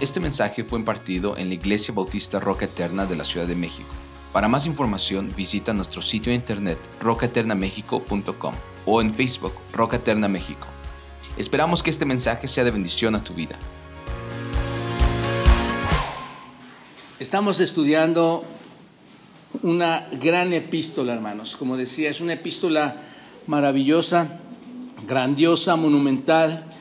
Este mensaje fue impartido en la Iglesia Bautista Roca Eterna de la Ciudad de México. Para más información visita nuestro sitio de internet rocaeternamexico.com o en Facebook Roca Eterna México. Esperamos que este mensaje sea de bendición a tu vida. Estamos estudiando una gran epístola, hermanos. Como decía, es una epístola maravillosa, grandiosa, monumental.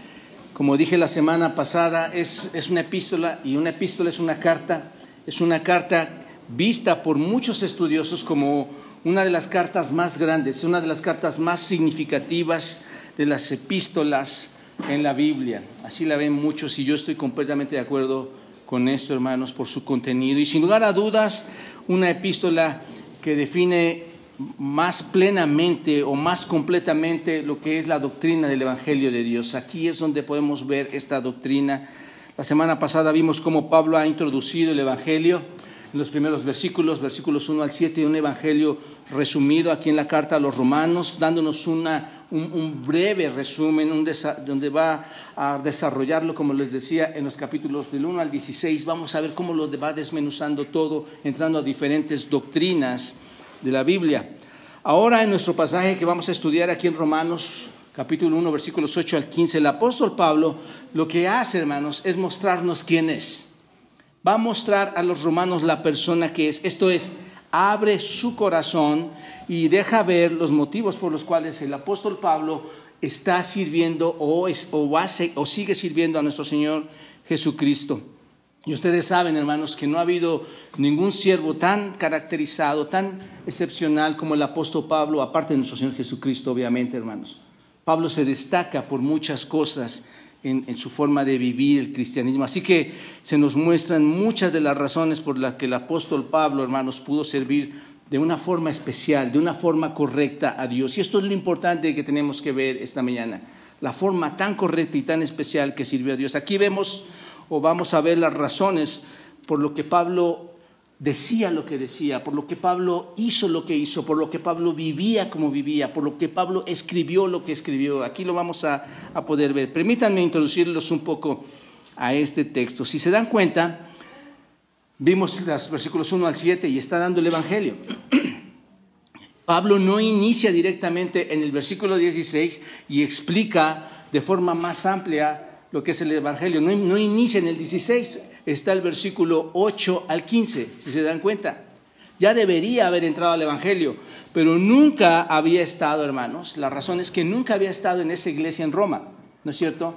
Como dije la semana pasada, es, es una epístola y una epístola es una carta, es una carta vista por muchos estudiosos como una de las cartas más grandes, una de las cartas más significativas de las epístolas en la Biblia. Así la ven muchos y yo estoy completamente de acuerdo con esto, hermanos, por su contenido. Y sin lugar a dudas, una epístola que define más plenamente o más completamente lo que es la doctrina del Evangelio de Dios. Aquí es donde podemos ver esta doctrina. La semana pasada vimos cómo Pablo ha introducido el Evangelio en los primeros versículos, versículos 1 al 7, un evangelio resumido aquí en la carta a los romanos, dándonos una, un, breve resumen un donde va a desarrollarlo, como les decía, en los capítulos del 1 al 16. Vamos a ver cómo lo va desmenuzando todo, entrando a diferentes doctrinas de la Biblia. Ahora en nuestro pasaje que vamos a estudiar aquí en Romanos, capítulo 1, versículos 8 al 15, el apóstol Pablo lo que hace, hermanos, es mostrarnos quién es va a mostrar a los romanos la persona que es. Esto es, abre su corazón y deja ver los motivos por los cuales el apóstol Pablo está sirviendo o, o sigue sirviendo a nuestro Señor Jesucristo. Y ustedes saben, hermanos, que no ha habido ningún siervo tan caracterizado, tan excepcional como el apóstol Pablo, aparte de nuestro Señor Jesucristo, obviamente, hermanos. Pablo se destaca por muchas cosas en, su forma de vivir el cristianismo. Así que se nos muestran muchas de las razones por las que el apóstol Pablo, hermanos, pudo servir de una forma especial, de una forma correcta a Dios. Y esto es lo importante que tenemos que ver esta mañana, la forma tan correcta y tan especial que sirvió a Dios. Aquí vemos o vamos a ver las razones por lo que Pablo decía lo que decía, por lo que Pablo hizo lo que hizo, por lo que Pablo vivía como vivía, por lo que Pablo escribió lo que escribió. Aquí lo vamos a, poder ver. Permítanme introducirlos un poco a este texto. Si se dan cuenta, vimos los versículos 1 al 7 y está dando el Evangelio. Pablo no inicia directamente en el versículo 16 y explica de forma más amplia lo que es el Evangelio. No, no inicia en el 16, está el versículo 8 al 15, si se dan cuenta. Ya debería haber entrado al Evangelio, pero nunca había estado, hermanos. La razón es que nunca había estado en esa iglesia en Roma, ¿no es cierto?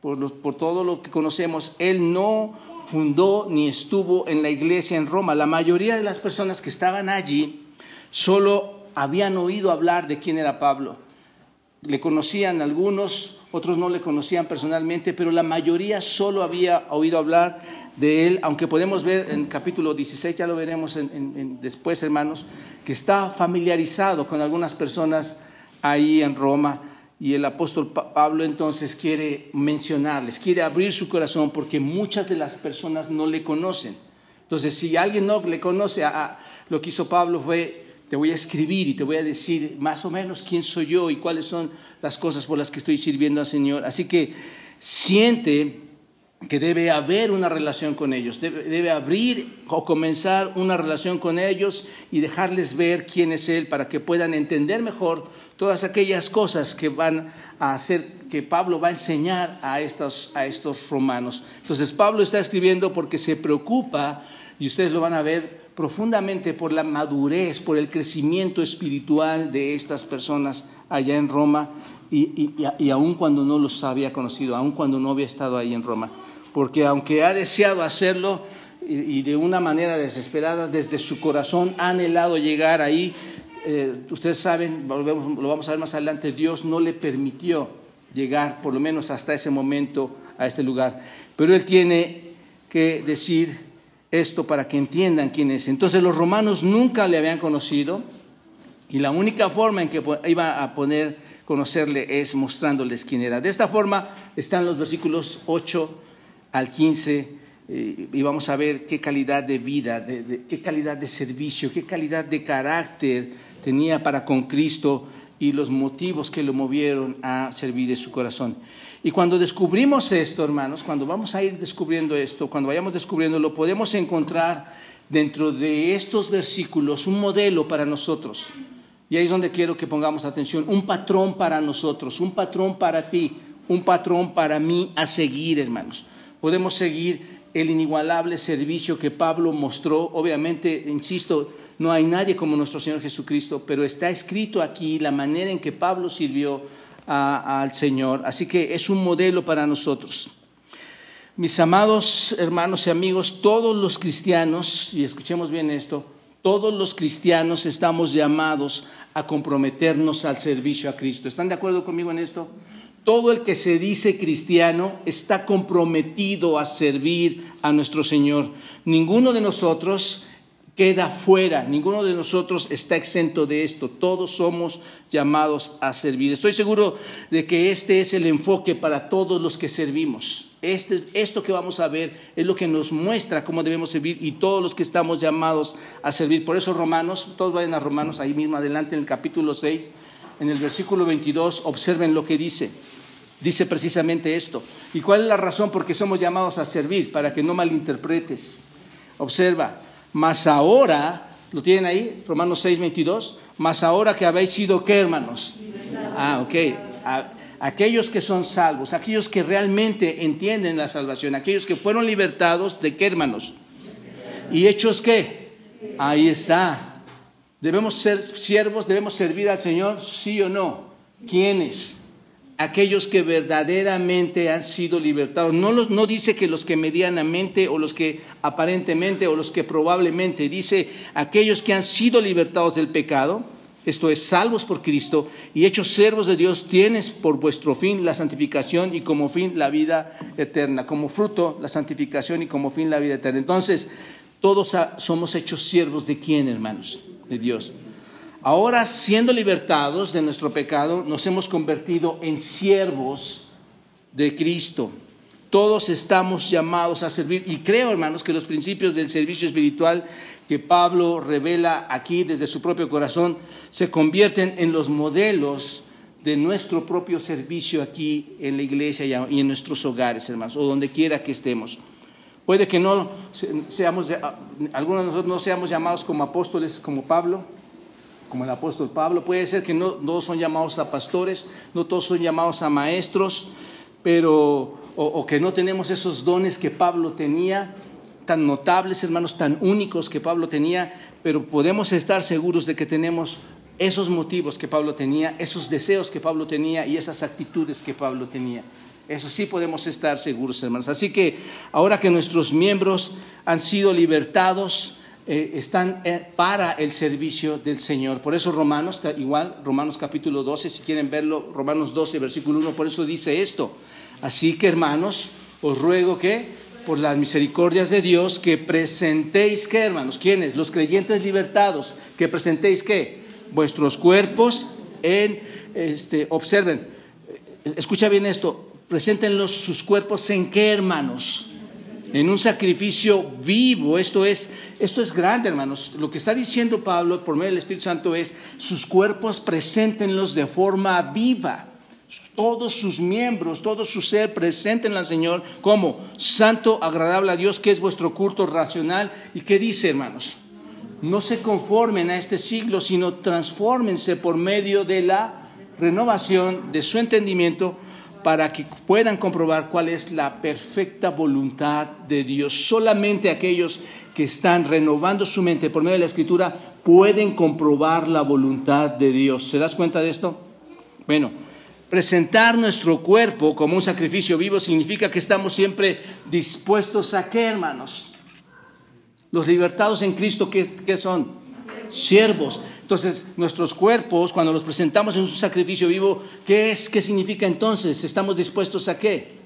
Por, por todo lo que conocemos, él no fundó ni estuvo en la iglesia en Roma. La mayoría de las personas que estaban allí solo habían oído hablar de quién era Pablo. Le conocían algunos, otros no le conocían personalmente, pero la mayoría solo había oído hablar de él, aunque podemos ver en capítulo 16, ya lo veremos después, hermanos, que está familiarizado con algunas personas ahí en Roma. Y el apóstol Pablo entonces quiere mencionarles, quiere abrir su corazón porque muchas de las personas no le conocen. Entonces, si alguien no le conoce, a, lo que hizo Pablo fue te voy a escribir y te voy a decir más o menos quién soy yo y cuáles son las cosas por las que estoy sirviendo al Señor. Así que siente que debe haber una relación con ellos, debe, abrir o comenzar una relación con ellos y dejarles ver quién es Él para que puedan entender mejor todas aquellas cosas que van a hacer, que Pablo va a enseñar a estos, a estos romanos. Entonces Pablo está escribiendo porque se preocupa, y ustedes lo van a ver, profundamente por la madurez, por el crecimiento espiritual de estas personas allá en Roma y, y, aun cuando no los había conocido, aun cuando no había estado ahí en Roma. Porque aunque ha deseado hacerlo y, de una manera desesperada, desde su corazón ha anhelado llegar ahí, eh, ustedes saben, lo vamos a ver más adelante, Dios no le permitió llegar, por lo menos hasta ese momento, a este lugar. Pero él tiene que decir esto para que entiendan quién es. Entonces los romanos nunca le habían conocido y la única forma en que iba a poder conocerle es mostrándoles quién era. De esta forma están los versículos 8 al 15 eh, y vamos a ver qué calidad de vida, qué calidad de servicio, qué calidad de carácter tenía para con Cristo y los motivos que lo movieron a servir de su corazón. Y cuando descubrimos esto, hermanos, cuando vamos a ir descubriendo esto, cuando vayamos descubriéndolo, podemos encontrar dentro de estos versículos un modelo para nosotros. Y ahí es donde quiero que pongamos atención, un patrón para nosotros, un patrón para ti, un patrón para mí a seguir, hermanos. Podemos seguir el inigualable servicio que Pablo mostró. Obviamente, insisto, no hay nadie como nuestro Señor Jesucristo, pero está escrito aquí la manera en que Pablo sirvió al Señor. Así que es un modelo para nosotros. Mis amados hermanos y amigos, todos los cristianos, y escuchemos bien esto, todos los cristianos estamos llamados a comprometernos al servicio a Cristo. ¿Están de acuerdo conmigo en esto? todo el que se dice cristiano está comprometido a servir a nuestro Señor. Ninguno de nosotros queda fuera, ninguno de nosotros está exento de esto, todos somos llamados a servir. Estoy seguro de que este es el enfoque para todos los que servimos. Este, esto que vamos a ver es lo que nos muestra cómo debemos servir y todos los que estamos llamados a servir. Por eso Romanos, todos vayan a Romanos ahí mismo adelante en el capítulo 6, en el versículo 22, observen lo que dice dice precisamente esto. ¿Y cuál es la razón por qué somos llamados a servir? Para que no malinterpretes. Observa, más ahora, ¿lo tienen ahí? Romanos 6, 22. Más ahora que habéis sido, ¿qué hermanos? Ah, ok. aquellos que son salvos, aquellos que realmente entienden la salvación, aquellos que fueron libertados, ¿de qué hermanos? ¿Y hechos qué? Ahí está. ¿Debemos ser siervos? ¿Debemos servir al Señor? ¿Sí o no? ¿Quiénes? Aquellos que verdaderamente han sido libertados. No, los, no dice que los que medianamente o los que aparentemente o los que probablemente, dice aquellos que han sido libertados del pecado, esto es, salvos por Cristo y hechos servos de Dios, tienes por vuestro fin la santificación y como fin la vida eterna, como fruto la santificación y como fin la vida eterna. Entonces, todos somos hechos siervos de quién, hermanos? De Dios. Ahora, siendo libertados de nuestro pecado, nos hemos convertido en siervos de Cristo. Todos estamos llamados a servir y creo, hermanos, que los principios del servicio espiritual que Pablo revela aquí desde su propio corazón se convierten en los modelos de nuestro propio servicio aquí en la iglesia y en nuestros hogares, hermanos, o donde quiera que estemos. Puede que no seamos, algunos de nosotros no seamos llamados como apóstoles como Pablo, como el apóstol Pablo. Puede ser que no todos son llamados a pastores, no todos son llamados a maestros, pero o, que no tenemos esos dones que Pablo tenía, tan notables, hermanos, tan únicos que Pablo tenía, pero podemos estar seguros de que tenemos esos motivos que Pablo tenía, esos deseos que Pablo tenía y esas actitudes que Pablo tenía. Eso sí podemos estar seguros, hermanos. Así que ahora que nuestros miembros han sido libertados, eh, están eh, para el servicio del Señor. Por eso Romanos, igual, Romanos capítulo 12, si quieren verlo, Romanos 12, versículo 1, por eso dice esto. Así que hermanos, os ruego que, por las misericordias de Dios, que presentéis, ¿qué hermanos? ¿Quiénes? Los creyentes libertados, que presentéis, ¿qué? Vuestros cuerpos en, este, observen, eh, escucha bien esto, preséntenlos sus cuerpos en qué hermanos? En un sacrificio vivo. Esto es, esto es grande, hermanos. Lo que está diciendo Pablo por medio del Espíritu Santo es, sus cuerpos preséntenlos de forma viva. Todos sus miembros, todo su ser, presenten al Señor como santo, agradable a Dios, que es vuestro culto racional. ¿Y qué dice, hermanos? No se conformen a este siglo, sino transfórmense por medio de la renovación de su entendimiento para que puedan comprobar cuál es la perfecta voluntad de Dios. Solamente aquellos que están renovando su mente por medio de la escritura pueden comprobar la voluntad de Dios. ¿Se das cuenta de esto? Bueno, presentar nuestro cuerpo como un sacrificio vivo significa que estamos siempre dispuestos a qué, hermanos? Los libertados en Cristo, ¿qué, qué son? Siervos. Entonces, nuestros cuerpos, cuando los presentamos en un sacrificio vivo, ¿qué es? ¿Qué significa entonces? ¿Estamos dispuestos a qué?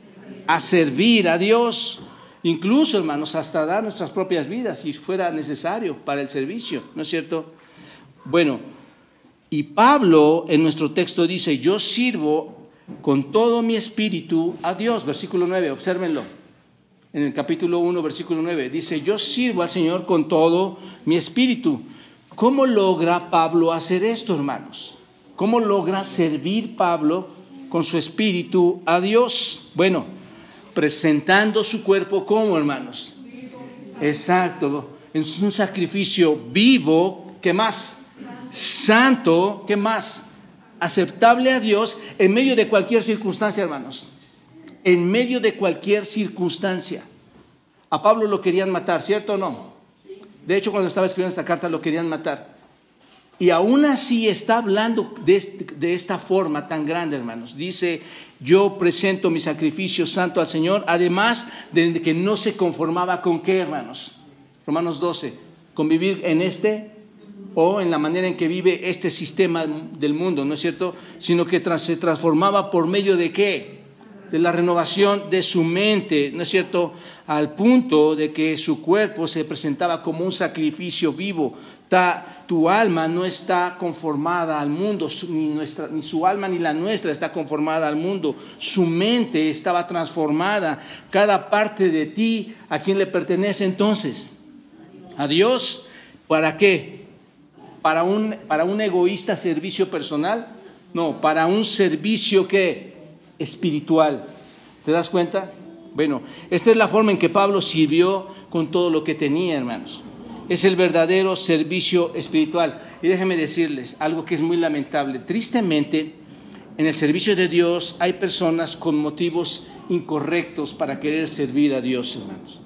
A servir a Dios. Incluso, hermanos, hasta dar nuestras propias vidas si fuera necesario para el servicio, ¿no es cierto? Bueno, y Pablo en nuestro texto dice, yo sirvo con todo mi espíritu a Dios, versículo 9, obsérvenlo. En el capítulo 1, versículo 9, dice, yo sirvo al Señor con todo mi espíritu. ¿Cómo logra Pablo hacer esto, hermanos? ¿Cómo logra servir Pablo con su espíritu a Dios? Bueno, presentando su cuerpo como hermanos. Exacto, es un sacrificio vivo, ¿qué más? Santo, ¿qué más? Aceptable a Dios en medio de cualquier circunstancia, hermanos. En medio de cualquier circunstancia. A Pablo lo querían matar, ¿cierto o no? De hecho, cuando estaba escribiendo esta carta lo querían matar. Y aún así está hablando de, de, esta forma tan grande, hermanos. Dice, yo presento mi sacrificio santo al Señor, además de que no se conformaba con qué, hermanos. Romanos 12, convivir en este o en la manera en que vive este sistema del mundo, ¿no es cierto? Sino que se transformaba por medio de qué? De la renovación de su mente, ¿no es cierto? Al punto de que su cuerpo se presentaba como un sacrificio vivo. tu alma no está conformada al mundo, ni, nuestra, ni su alma ni la nuestra está conformada al mundo. Su mente estaba transformada. Cada parte de ti, ¿a quién le pertenece entonces? A Dios. ¿Para qué? ¿Para un, para un egoísta servicio personal? No, para un servicio que espiritual. ¿Te das cuenta? Bueno, esta es la forma en que Pablo sirvió con todo lo que tenía, hermanos. Es el verdadero servicio espiritual. Y déjenme decirles algo que es muy lamentable. Tristemente, en el servicio de Dios hay personas con motivos incorrectos para querer servir a Dios, hermanos.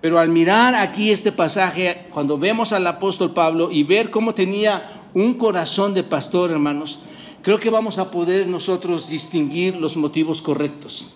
Pero al mirar aquí este pasaje, cuando vemos al apóstol Pablo y ver cómo tenía un corazón de pastor, hermanos, creo que vamos a poder nosotros distinguir los motivos correctos.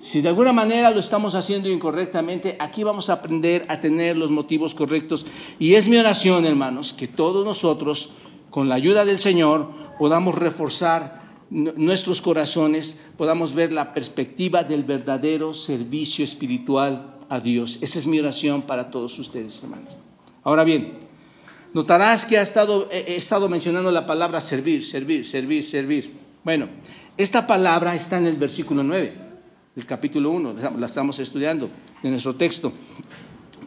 Si de alguna manera lo estamos haciendo incorrectamente, aquí vamos a aprender a tener los motivos correctos. Y es mi oración, hermanos, que todos nosotros, con la ayuda del Señor, podamos reforzar nuestros corazones, podamos ver la perspectiva del verdadero servicio espiritual a Dios. Esa es mi oración para todos ustedes, hermanos. Ahora bien, notarás que ha estado, he estado mencionando la palabra servir, servir, servir, servir. Bueno, esta palabra está en el versículo 9, del capítulo 1, la estamos estudiando en nuestro texto.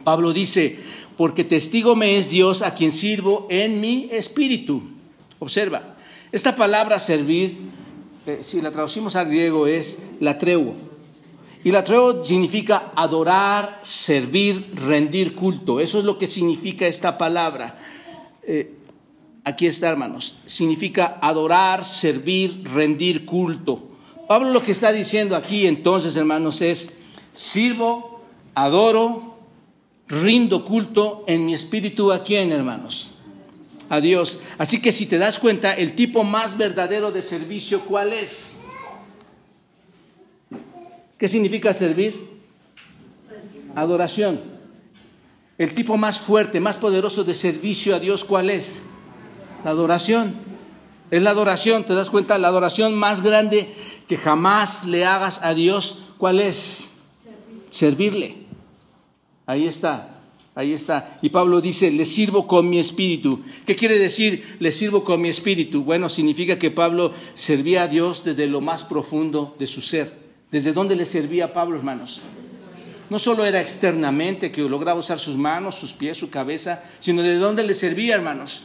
Pablo dice, porque testigo me es Dios a quien sirvo en mi espíritu. Observa, esta palabra servir, eh, si la traducimos al griego, es la tregua y la treo significa adorar, servir, rendir culto. Eso es lo que significa esta palabra. Eh, aquí está, hermanos. Significa adorar, servir, rendir culto. Pablo lo que está diciendo aquí entonces, hermanos, es, sirvo, adoro, rindo culto en mi espíritu a quién, hermanos? A Dios. Así que si te das cuenta, el tipo más verdadero de servicio, ¿cuál es? ¿Qué significa servir? Adoración. El tipo más fuerte, más poderoso de servicio a Dios, ¿cuál es? La adoración. Es la adoración, ¿te das cuenta? La adoración más grande que jamás le hagas a Dios, ¿cuál es? Servirle. Ahí está, ahí está. Y Pablo dice, le sirvo con mi espíritu. ¿Qué quiere decir, le sirvo con mi espíritu? Bueno, significa que Pablo servía a Dios desde lo más profundo de su ser. ¿Desde dónde le servía a Pablo, hermanos? No solo era externamente que lograba usar sus manos, sus pies, su cabeza, sino desde dónde le servía, hermanos.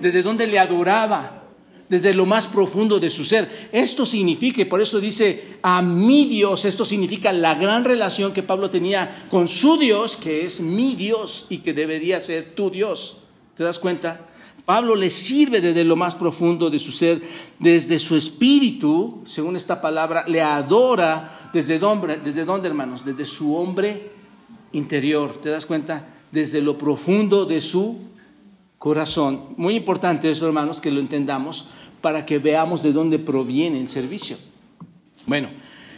Desde dónde le adoraba, desde lo más profundo de su ser. Esto significa, y por eso dice a mi Dios, esto significa la gran relación que Pablo tenía con su Dios, que es mi Dios y que debería ser tu Dios. ¿Te das cuenta? Pablo le sirve desde lo más profundo de su ser, desde su espíritu, según esta palabra, le adora desde dónde, desde dónde hermanos, desde su hombre interior, ¿te das cuenta? Desde lo profundo de su corazón. Muy importante eso, hermanos, que lo entendamos para que veamos de dónde proviene el servicio. Bueno,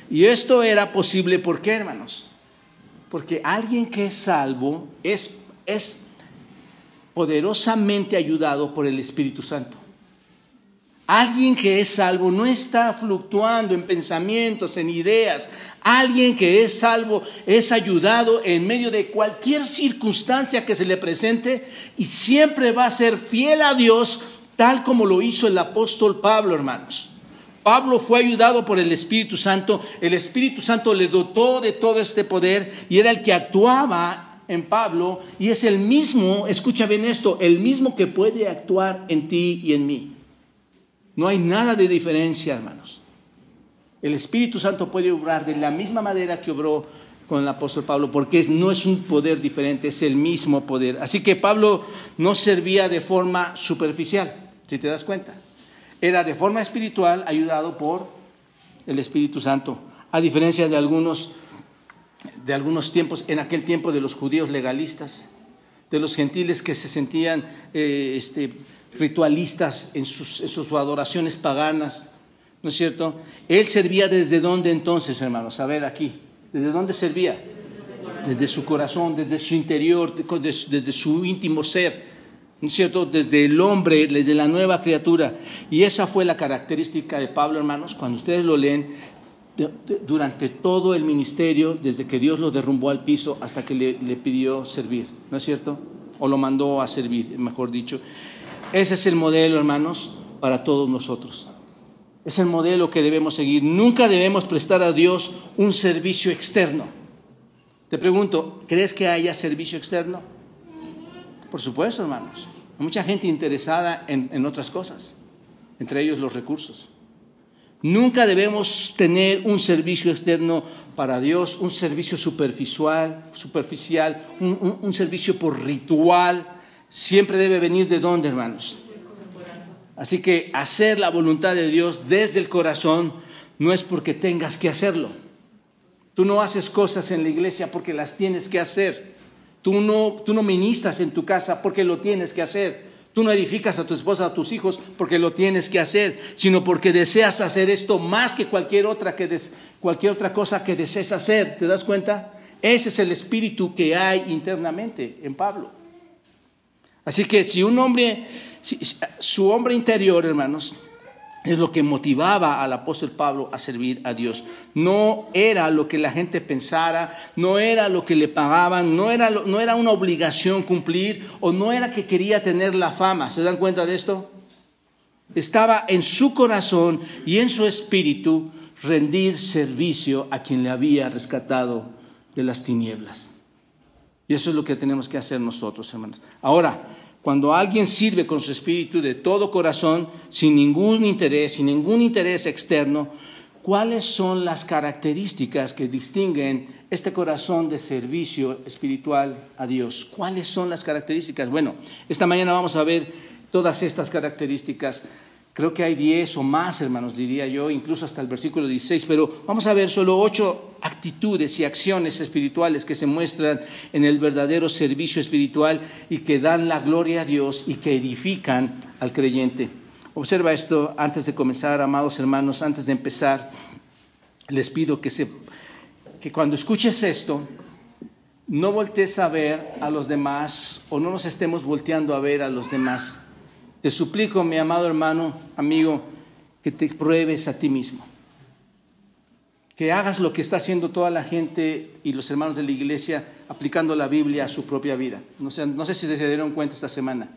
y esto era posible, ¿por qué, hermanos? Porque alguien que es salvo es, es poderosamente ayudado por el Espíritu Santo. Alguien que es salvo no está fluctuando en pensamientos, en ideas. Alguien que es salvo es ayudado en medio de cualquier circunstancia que se le presente y siempre va a ser fiel a Dios tal como lo hizo el apóstol Pablo, hermanos. Pablo fue ayudado por el Espíritu Santo, el Espíritu Santo le dotó de todo este poder y era el que actuaba en Pablo y es el mismo, escucha bien esto, el mismo que puede actuar en ti y en mí. No hay nada de diferencia, hermanos. El Espíritu Santo puede obrar de la misma manera que obró con el apóstol Pablo, porque no es un poder diferente, es el mismo poder. Así que Pablo no servía de forma superficial, si te das cuenta. Era de forma espiritual ayudado por el Espíritu Santo, a diferencia de algunos, de algunos tiempos, en aquel tiempo de los judíos legalistas, de los gentiles que se sentían eh, este, ritualistas en sus, en sus adoraciones paganas, ¿no es cierto? Él servía desde dónde entonces, hermanos, a ver aquí, ¿desde dónde servía? Desde su corazón, desde su interior, desde su íntimo ser, ¿no es cierto? Desde el hombre, desde la nueva criatura. Y esa fue la característica de Pablo, hermanos, cuando ustedes lo leen, durante todo el ministerio, desde que Dios lo derrumbó al piso hasta que le, pidió servir, ¿no es cierto? O lo mandó a servir, mejor dicho. Ese es el modelo, hermanos, para todos nosotros. Es el modelo que debemos seguir. Nunca debemos prestar a Dios un servicio externo. Te pregunto, ¿crees que haya servicio externo? Por supuesto, hermanos. Hay mucha gente interesada en otras cosas, entre ellos los recursos. Nunca debemos tener un servicio externo para Dios, un servicio superficial, superficial un, un servicio por ritual. Siempre debe venir de dónde, hermanos? Así que hacer la voluntad de Dios desde el corazón no es porque tengas que hacerlo. Tú no haces cosas en la iglesia porque las tienes que hacer. Tú no, tú no ministras en tu casa porque lo tienes que hacer. Tú no edificas a tu esposa, a tus hijos porque lo tienes que hacer, sino porque deseas hacer esto más que cualquier otra, que cualquier otra cosa que desees hacer. ¿Te das cuenta? Ese es el espíritu que hay internamente en Pablo. Así que si un hombre, su hombre interior, hermanos, es lo que motivaba al apóstol Pablo a servir a Dios. No era lo que la gente pensara, no era lo que le pagaban, no era, no era una obligación cumplir o no era que quería tener la fama. ¿Se dan cuenta de esto? Estaba en su corazón y en su espíritu rendir servicio a quien le había rescatado de las tinieblas. Y eso es lo que tenemos que hacer nosotros, hermanos. Ahora, cuando alguien sirve con su espíritu de todo corazón, sin ningún interés, sin ningún interés externo, ¿cuáles son las características que distinguen este corazón de servicio espiritual a Dios? ¿Cuáles son las características? Bueno, esta mañana vamos a ver todas estas características Creo que hay diez o más, hermanos, diría yo, incluso hasta el versículo 16, pero vamos a ver solo ocho actitudes y acciones espirituales que se muestran en el verdadero servicio espiritual y que dan la gloria a Dios y que edifican al creyente. Observa esto antes de comenzar, amados hermanos, antes de empezar, les pido que, se, que cuando escuches esto, no voltees a ver a los demás o no nos estemos volteando a ver a los demás te suplico, mi amado hermano, amigo, que te pruebes a ti mismo. Que hagas lo que está haciendo toda la gente y los hermanos de la iglesia aplicando la Biblia a su propia vida. No sé, no sé si se dieron cuenta esta semana.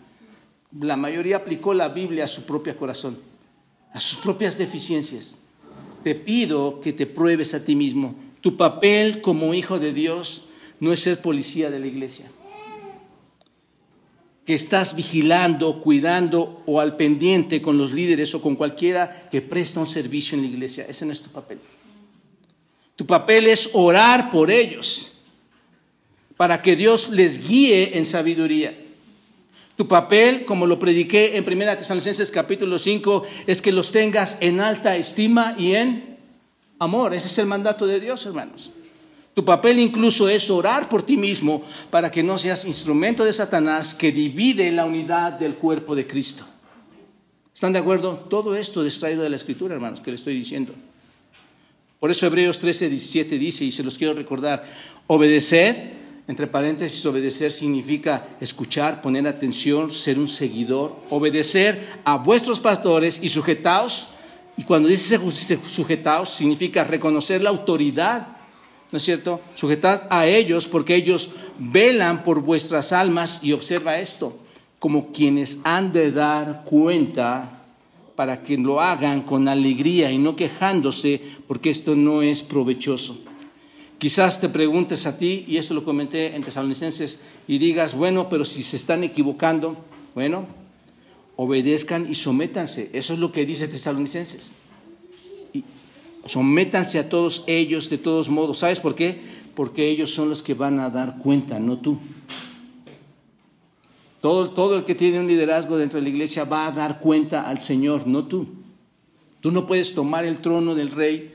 La mayoría aplicó la Biblia a su propio corazón, a sus propias deficiencias. Te pido que te pruebes a ti mismo. Tu papel como hijo de Dios no es ser policía de la iglesia que estás vigilando, cuidando o al pendiente con los líderes o con cualquiera que presta un servicio en la iglesia. Ese no es tu papel. Tu papel es orar por ellos para que Dios les guíe en sabiduría. Tu papel, como lo prediqué en 1 Tesalonicenses capítulo 5, es que los tengas en alta estima y en amor. Ese es el mandato de Dios, hermanos. Tu papel incluso es orar por ti mismo para que no seas instrumento de Satanás que divide la unidad del cuerpo de Cristo. ¿Están de acuerdo? Todo esto extraído de la Escritura, hermanos, que le estoy diciendo. Por eso Hebreos 13, 17 dice, y se los quiero recordar, obedeced, entre paréntesis, obedecer significa escuchar, poner atención, ser un seguidor, obedecer a vuestros pastores y sujetaos. Y cuando dice sujetaos, significa reconocer la autoridad ¿no es cierto? Sujetad a ellos porque ellos velan por vuestras almas y observa esto, como quienes han de dar cuenta para que lo hagan con alegría y no quejándose porque esto no es provechoso. Quizás te preguntes a ti, y esto lo comenté en Tesalonicenses, y digas, bueno, pero si se están equivocando, bueno, obedezcan y sométanse. Eso es lo que dice Tesalonicenses. Sométanse a todos ellos de todos modos. ¿Sabes por qué? Porque ellos son los que van a dar cuenta, no tú. Todo, todo el que tiene un liderazgo dentro de la iglesia va a dar cuenta al Señor, no tú. Tú no puedes tomar el trono del rey,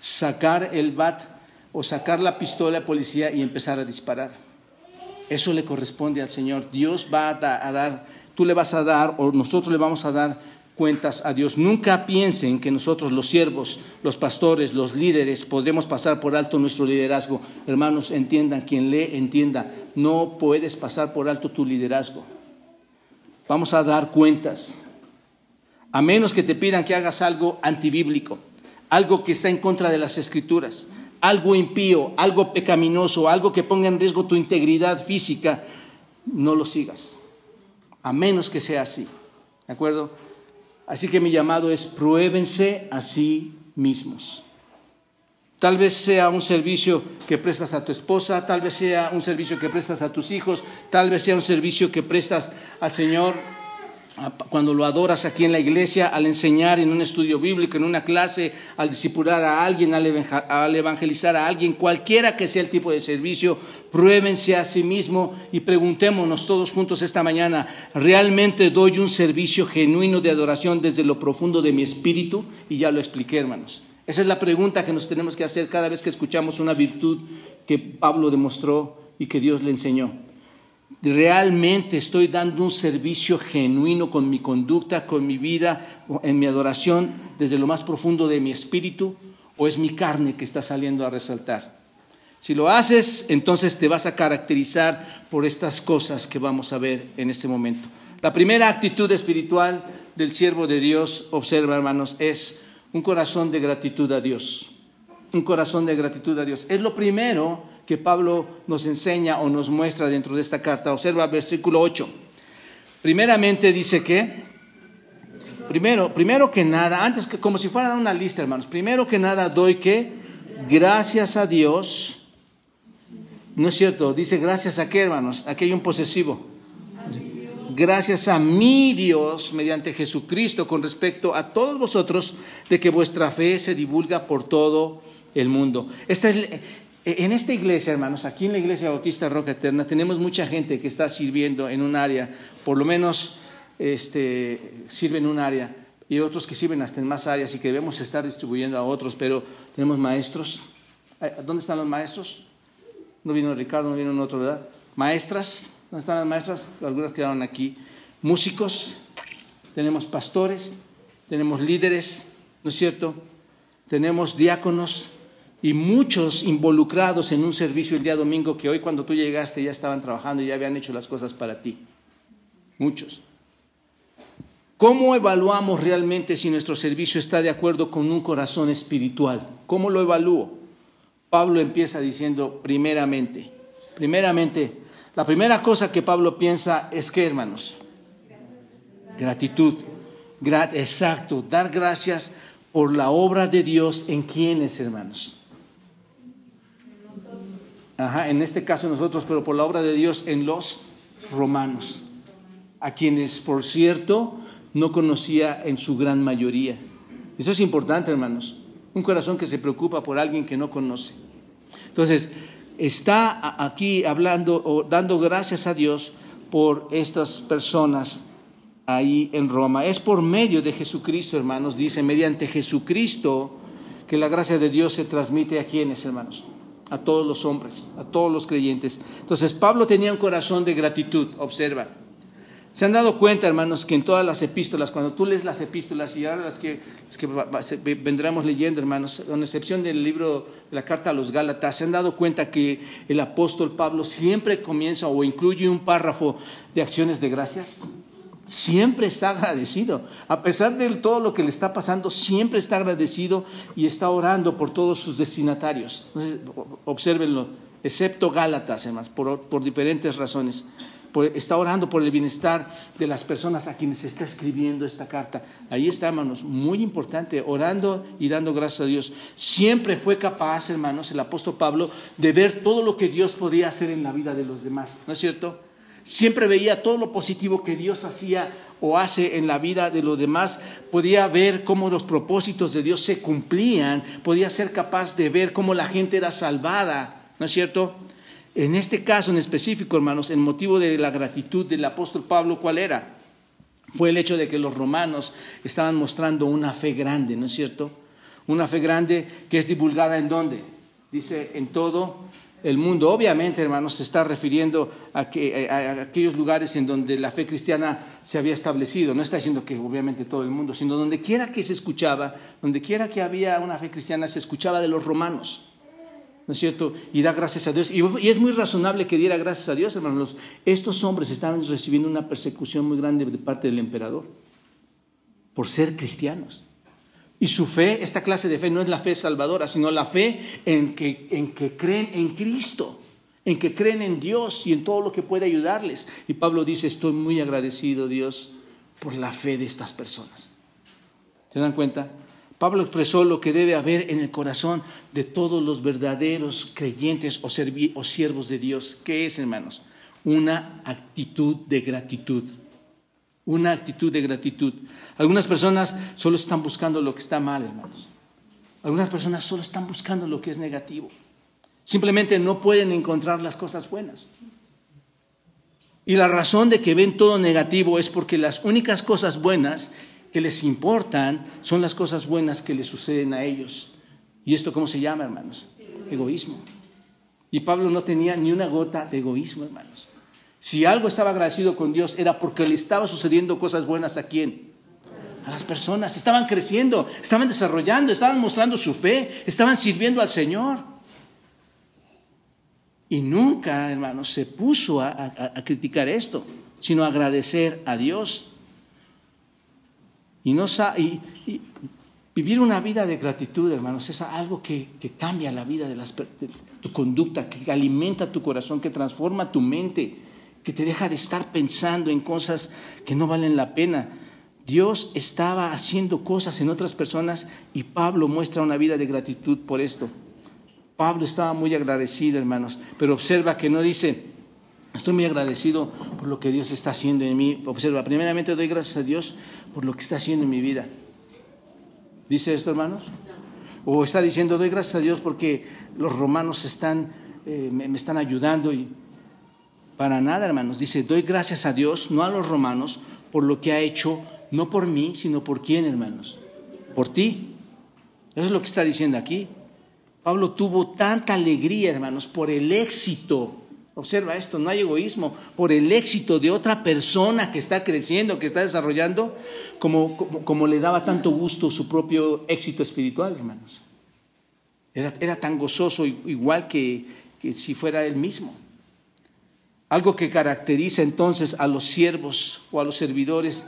sacar el bat o sacar la pistola de policía y empezar a disparar. Eso le corresponde al Señor. Dios va a, dar, tú le vas a dar o nosotros le vamos a dar cuentas a Dios. Nunca piensen que nosotros los siervos, los pastores, los líderes, podremos pasar por alto nuestro liderazgo. Hermanos, entiendan, quien lee, entienda, no puedes pasar por alto tu liderazgo. Vamos a dar cuentas. A menos que te pidan que hagas algo antibíblico, algo que está en contra de las escrituras, algo impío, algo pecaminoso, algo que ponga en riesgo tu integridad física, no lo sigas. A menos que sea así. ¿De acuerdo? Así que mi llamado es pruébense a sí mismos. Tal vez sea un servicio que prestas a tu esposa, tal vez sea un servicio que prestas a tus hijos, tal vez sea un servicio que prestas al Señor cuando lo adoras aquí en la iglesia, al enseñar en un estudio bíblico, en una clase, al discipular a alguien, al evangelizar a alguien, cualquiera que sea el tipo de servicio, pruébense a sí mismo y preguntémonos todos juntos esta mañana, ¿realmente doy un servicio genuino de adoración desde lo profundo de mi espíritu? Y ya lo expliqué, hermanos. Esa es la pregunta que nos tenemos que hacer cada vez que escuchamos una virtud que Pablo demostró y que Dios le enseñó realmente estoy dando un servicio genuino con mi conducta, con mi vida, en mi adoración, desde lo más profundo de mi espíritu, o es mi carne que está saliendo a resaltar. Si lo haces, entonces te vas a caracterizar por estas cosas que vamos a ver en este momento. La primera actitud espiritual del siervo de Dios, observa hermanos, es un corazón de gratitud a Dios. Un corazón de gratitud a Dios. Es lo primero que Pablo nos enseña o nos muestra dentro de esta carta. Observa versículo 8. Primeramente dice que, primero, primero que nada, antes que como si fuera una lista, hermanos, primero que nada doy que gracias a Dios, no es cierto, dice gracias a qué, hermanos, aquí hay un posesivo. Gracias a mi Dios mediante Jesucristo con respecto a todos vosotros de que vuestra fe se divulga por todo el mundo. Esta es, en esta iglesia, hermanos, aquí en la iglesia Bautista Roca Eterna, tenemos mucha gente que está sirviendo en un área, por lo menos este, sirve en un área, y otros que sirven hasta en más áreas y que debemos estar distribuyendo a otros, pero tenemos maestros. ¿Dónde están los maestros? No vino Ricardo, no vino otro, ¿verdad? Maestras, ¿dónde están las maestras? Algunas quedaron aquí. Músicos, tenemos pastores, tenemos líderes, ¿no es cierto? Tenemos diáconos, y muchos involucrados en un servicio el día domingo que hoy cuando tú llegaste ya estaban trabajando y ya habían hecho las cosas para ti. Muchos. ¿Cómo evaluamos realmente si nuestro servicio está de acuerdo con un corazón espiritual? ¿Cómo lo evalúo? Pablo empieza diciendo primeramente, primeramente, la primera cosa que Pablo piensa es que, hermanos, gratitud, exacto, dar gracias por la obra de Dios en quienes, hermanos, Ajá, en este caso nosotros, pero por la obra de Dios en los romanos, a quienes, por cierto, no conocía en su gran mayoría. Eso es importante, hermanos. Un corazón que se preocupa por alguien que no conoce. Entonces, está aquí hablando o dando gracias a Dios por estas personas ahí en Roma. Es por medio de Jesucristo, hermanos, dice, mediante Jesucristo que la gracia de Dios se transmite a quienes, hermanos a todos los hombres, a todos los creyentes. Entonces Pablo tenía un corazón de gratitud, observa. Se han dado cuenta, hermanos, que en todas las epístolas, cuando tú lees las epístolas y ahora las que, vendremos leyendo, hermanos, con excepción del libro de la carta a los Gálatas, se han dado cuenta que el apóstol Pablo siempre comienza o incluye un párrafo de acciones de gracias siempre está agradecido. A pesar de todo lo que le está pasando, siempre está agradecido y está orando por todos sus destinatarios. Entonces, obsérvenlo, excepto Gálatas, además, por, por diferentes razones. está orando por el bienestar de las personas a quienes está escribiendo esta carta. Ahí está, hermanos, muy importante, orando y dando gracias a Dios. Siempre fue capaz, hermanos, el apóstol Pablo, de ver todo lo que Dios podía hacer en la vida de los demás. ¿No es cierto? Siempre veía todo lo positivo que Dios hacía o hace en la vida de los demás, podía ver cómo los propósitos de Dios se cumplían, podía ser capaz de ver cómo la gente era salvada, ¿no es cierto? En este caso en específico, hermanos, el motivo de la gratitud del apóstol Pablo, ¿cuál era? Fue el hecho de que los romanos estaban mostrando una fe grande, ¿no es cierto? Una fe grande que es divulgada en dónde? Dice en todo el mundo. Obviamente, hermanos, se está refiriendo a, que, a, aquellos lugares en donde la fe cristiana se había establecido. No está diciendo que obviamente todo el mundo, sino donde quiera que se escuchaba, donde quiera que había una fe cristiana, se escuchaba de los romanos. ¿No es cierto? Y da gracias a Dios. Y, y es muy razonable que diera gracias a Dios, hermanos. Estos hombres estaban recibiendo una persecución muy grande de parte del emperador por ser cristianos. Y su fe, esta clase de fe no es la fe salvadora, sino la fe en que, en que creen en Cristo, en que creen en Dios y en todo lo que puede ayudarles. Y Pablo dice, estoy muy agradecido, Dios, por la fe de estas personas. ¿Se dan cuenta? Pablo expresó lo que debe haber en el corazón de todos los verdaderos creyentes o, o siervos de Dios. ¿Qué es, hermanos? Una actitud de gratitud una actitud de gratitud. Algunas personas solo están buscando lo que está mal, hermanos. Algunas personas solo están buscando lo que es negativo. Simplemente no pueden encontrar las cosas buenas. Y la razón de que ven todo negativo es porque las únicas cosas buenas que les importan son las cosas buenas que les suceden a ellos. ¿Y esto cómo se llama, hermanos? Egoísmo. Y Pablo no tenía ni una gota de egoísmo, hermanos. Si algo estaba agradecido con Dios era porque le estaba sucediendo cosas buenas a quién? A las personas. Estaban creciendo, estaban desarrollando, estaban mostrando su fe, estaban sirviendo al Señor. Y nunca, hermanos, se puso a, criticar esto, sino a agradecer a Dios. Y, no, y, vivir una vida de gratitud, hermanos, es algo que, cambia la vida de, las, de tu conducta, que alimenta tu corazón, que transforma tu mente que te deja de estar pensando en cosas que no valen la pena. Dios estaba haciendo cosas en otras personas y Pablo muestra una vida de gratitud por esto. Pablo estaba muy agradecido, hermanos, pero observa que no dice, estoy muy agradecido por lo que Dios está haciendo en mí. Observa, primeramente doy gracias a Dios por lo que está haciendo en mi vida. ¿Dice esto, hermanos? O está diciendo, doy gracias a Dios porque los romanos eh, me están ayudando y para nada, hermanos. Dice, doy gracias a Dios, no a los romanos, por lo que ha hecho, no por mí, sino por quién, hermanos. Por ti. Eso es lo que está diciendo aquí. Pablo tuvo tanta alegría, hermanos, por el éxito. Observa esto, no hay egoísmo, por el éxito de otra persona que está creciendo, que está desarrollando, como, como, le daba tanto gusto su propio éxito espiritual, hermanos. Era, era tan gozoso igual que, que si fuera él mismo. Algo que caracteriza entonces a los siervos o a los servidores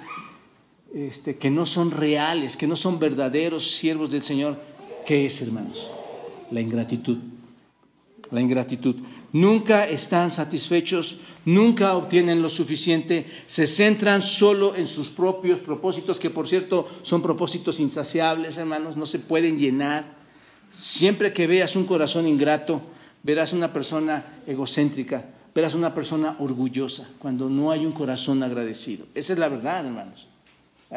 este, que no son reales, que no son verdaderos siervos del Señor, ¿qué es, hermanos? La ingratitud. La ingratitud. Nunca están satisfechos, nunca obtienen lo suficiente, se centran solo en sus propios propósitos, que por cierto son propósitos insaciables, hermanos, no se pueden llenar. Siempre que veas un corazón ingrato, verás una persona egocéntrica, verás una persona orgullosa cuando no hay un corazón agradecido. Esa es la verdad, hermanos.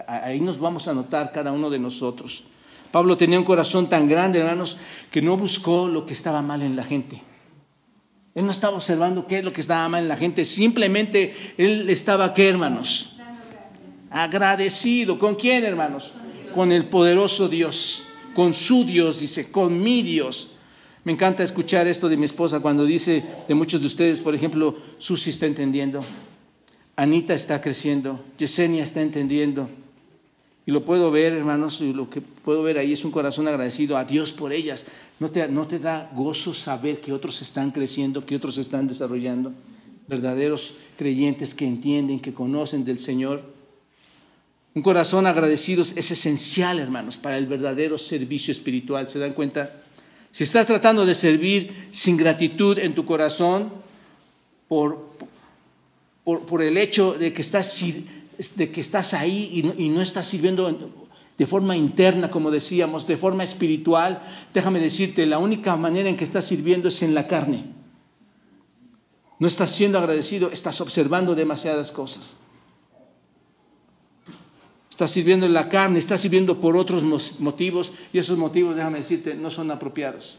Ahí nos vamos a notar cada uno de nosotros. Pablo tenía un corazón tan grande, hermanos, que no buscó lo que estaba mal en la gente. Él no estaba observando qué es lo que estaba mal en la gente, simplemente él estaba, ¿qué, hermanos? Agradecido. ¿Con quién, hermanos? Con el poderoso Dios, con su Dios, dice, con mi Dios. Me encanta escuchar esto de mi esposa cuando dice de muchos de ustedes, por ejemplo, Susi está entendiendo, Anita está creciendo, Yesenia está entendiendo. Y lo puedo ver, hermanos, y lo que puedo ver ahí es un corazón agradecido a Dios por ellas. ¿No te, no te da gozo saber que otros están creciendo, que otros están desarrollando? Verdaderos creyentes que entienden, que conocen del Señor. Un corazón agradecido es esencial, hermanos, para el verdadero servicio espiritual. ¿Se dan cuenta? Si estás tratando de servir sin gratitud en tu corazón por, por, el hecho de que estás, de que estás ahí y no, estás sirviendo de forma interna, como decíamos, de forma espiritual, déjame decirte, la única manera en que estás sirviendo es en la carne. No estás siendo agradecido, estás observando demasiadas cosas. Estás sirviendo en la carne, estás sirviendo por otros motivos y esos motivos, déjame decirte, no son apropiados.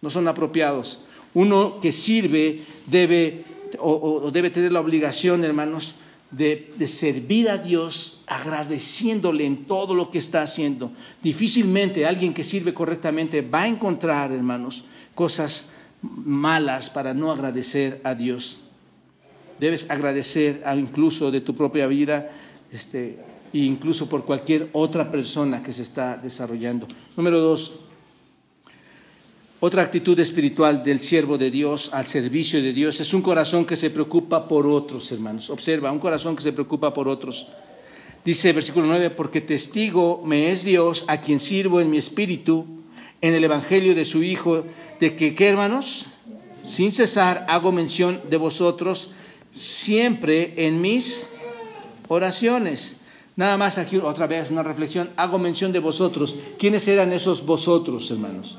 No son apropiados. Uno que sirve debe o, debe tener la obligación, hermanos, de, servir a Dios agradeciéndole en todo lo que está haciendo. Difícilmente alguien que sirve correctamente va a encontrar, hermanos, cosas malas para no agradecer a Dios. Debes agradecer incluso de tu propia vida, este, e incluso por cualquier otra persona que se está desarrollando. Número dos, otra actitud espiritual del siervo de Dios al servicio de Dios es un corazón que se preocupa por otros, hermanos. Observa, un corazón que se preocupa por otros. Dice versículo 9, porque testigo me es Dios a quien sirvo en mi espíritu, en el Evangelio de su Hijo, de que, ¿qué hermanos? Sin cesar hago mención de vosotros siempre en mis oraciones Nada más aquí otra vez una reflexión. Hago mención de vosotros. ¿Quiénes eran esos vosotros, hermanos?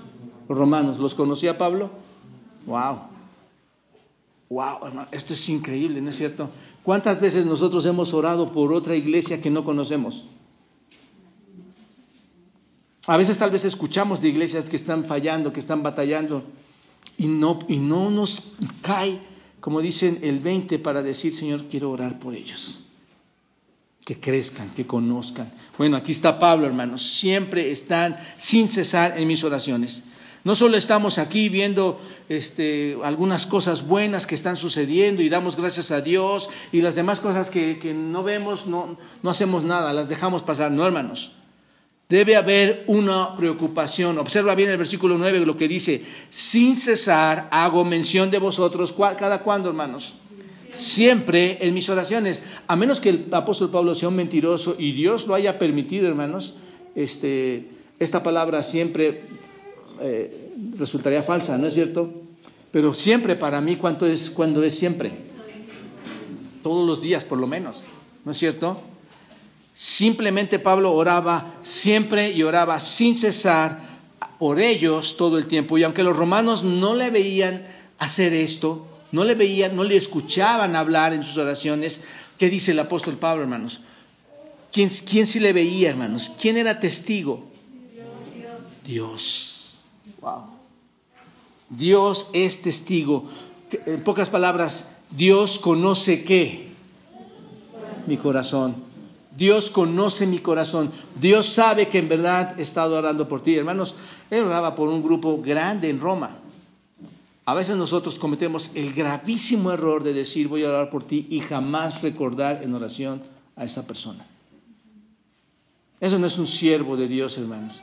Los romanos. ¿Los conocía Pablo? Wow. Wow. Esto es increíble, ¿no es cierto? ¿Cuántas veces nosotros hemos orado por otra iglesia que no conocemos? A veces tal vez escuchamos de iglesias que están fallando, que están batallando y no, y no nos cae, como dicen, el 20 para decir, Señor, quiero orar por ellos que crezcan, que conozcan. Bueno, aquí está Pablo, hermanos. Siempre están sin cesar en mis oraciones. No solo estamos aquí viendo este, algunas cosas buenas que están sucediendo y damos gracias a Dios y las demás cosas que, que no vemos, no, no hacemos nada, las dejamos pasar. No, hermanos. Debe haber una preocupación. Observa bien el versículo 9 lo que dice, sin cesar hago mención de vosotros. ¿Cada cuándo, hermanos? Siempre en mis oraciones, a menos que el apóstol Pablo sea un mentiroso y Dios lo haya permitido, hermanos, este, esta palabra siempre eh, resultaría falsa, ¿no es cierto? Pero siempre para mí, ¿cuánto es cuando es siempre? Todos los días, por lo menos, ¿no es cierto? Simplemente Pablo oraba siempre y oraba sin cesar por ellos todo el tiempo. Y aunque los romanos no le veían hacer esto, no le veían, no le escuchaban hablar en sus oraciones. ¿Qué dice el apóstol Pablo, hermanos? ¿Quién, quién sí le veía, hermanos? ¿Quién era testigo? Dios. Wow. Dios es testigo. En pocas palabras, Dios conoce qué? Mi corazón. Dios conoce mi corazón. Dios sabe que en verdad he estado orando por ti. Hermanos, él oraba por un grupo grande en Roma. A veces nosotros cometemos el gravísimo error de decir voy a orar por ti y jamás recordar en oración a esa persona. Eso no es un siervo de Dios, hermanos.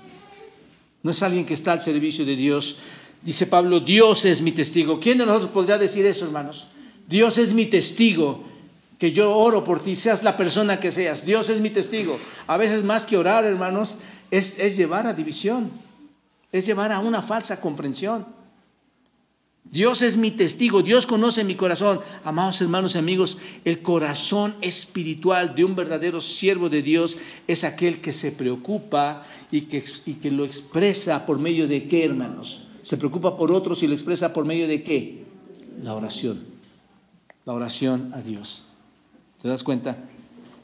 No es alguien que está al servicio de Dios. Dice Pablo, Dios es mi testigo. ¿Quién de nosotros podría decir eso, hermanos? Dios es mi testigo, que yo oro por ti, seas la persona que seas. Dios es mi testigo. A veces más que orar, hermanos, es, es llevar a división, es llevar a una falsa comprensión. Dios es mi testigo, Dios conoce mi corazón. Amados hermanos y amigos, el corazón espiritual de un verdadero siervo de Dios es aquel que se preocupa y que, y que lo expresa por medio de qué, hermanos. Se preocupa por otros y lo expresa por medio de qué? La oración. La oración a Dios. ¿Te das cuenta?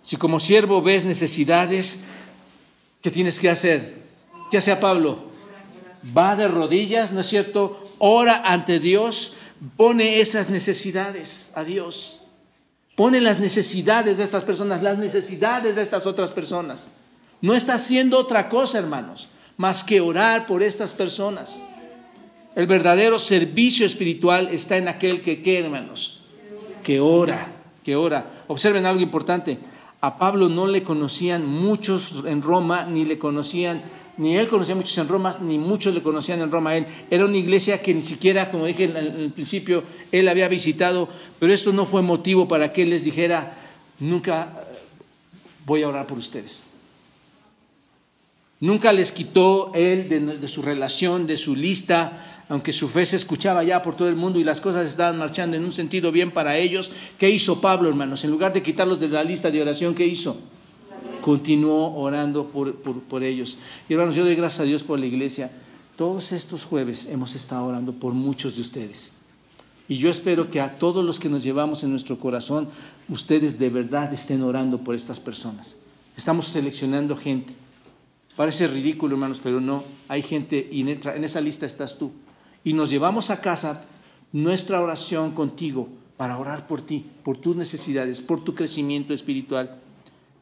Si como siervo ves necesidades, ¿qué tienes que hacer? ¿Qué hace Pablo? Va de rodillas, ¿no es cierto? Ora ante Dios, pone esas necesidades a Dios. Pone las necesidades de estas personas, las necesidades de estas otras personas. No está haciendo otra cosa, hermanos, más que orar por estas personas. El verdadero servicio espiritual está en aquel que, ¿qué, hermanos? Que ora, que ora. Observen algo importante. A Pablo no le conocían muchos en Roma, ni le conocían ni él conocía muchos en Roma, ni muchos le conocían en Roma a él. Era una iglesia que ni siquiera, como dije en el principio, él había visitado, pero esto no fue motivo para que él les dijera, nunca voy a orar por ustedes. Nunca les quitó él de, su relación, de su lista, aunque su fe se escuchaba ya por todo el mundo y las cosas estaban marchando en un sentido bien para ellos. ¿Qué hizo Pablo, hermanos? En lugar de quitarlos de la lista de oración, ¿qué hizo? Continuó orando por, ellos. Y hermanos, yo doy gracias a Dios por la iglesia. Todos estos jueves hemos estado orando por muchos de ustedes. Y yo espero que a todos los que nos llevamos en nuestro corazón, ustedes de verdad estén orando por estas personas. Estamos seleccionando gente. Parece ridículo, hermanos, pero no. Hay gente y en esa lista estás tú. Y nos llevamos a casa nuestra oración contigo para orar por ti, por tus necesidades, por tu crecimiento espiritual.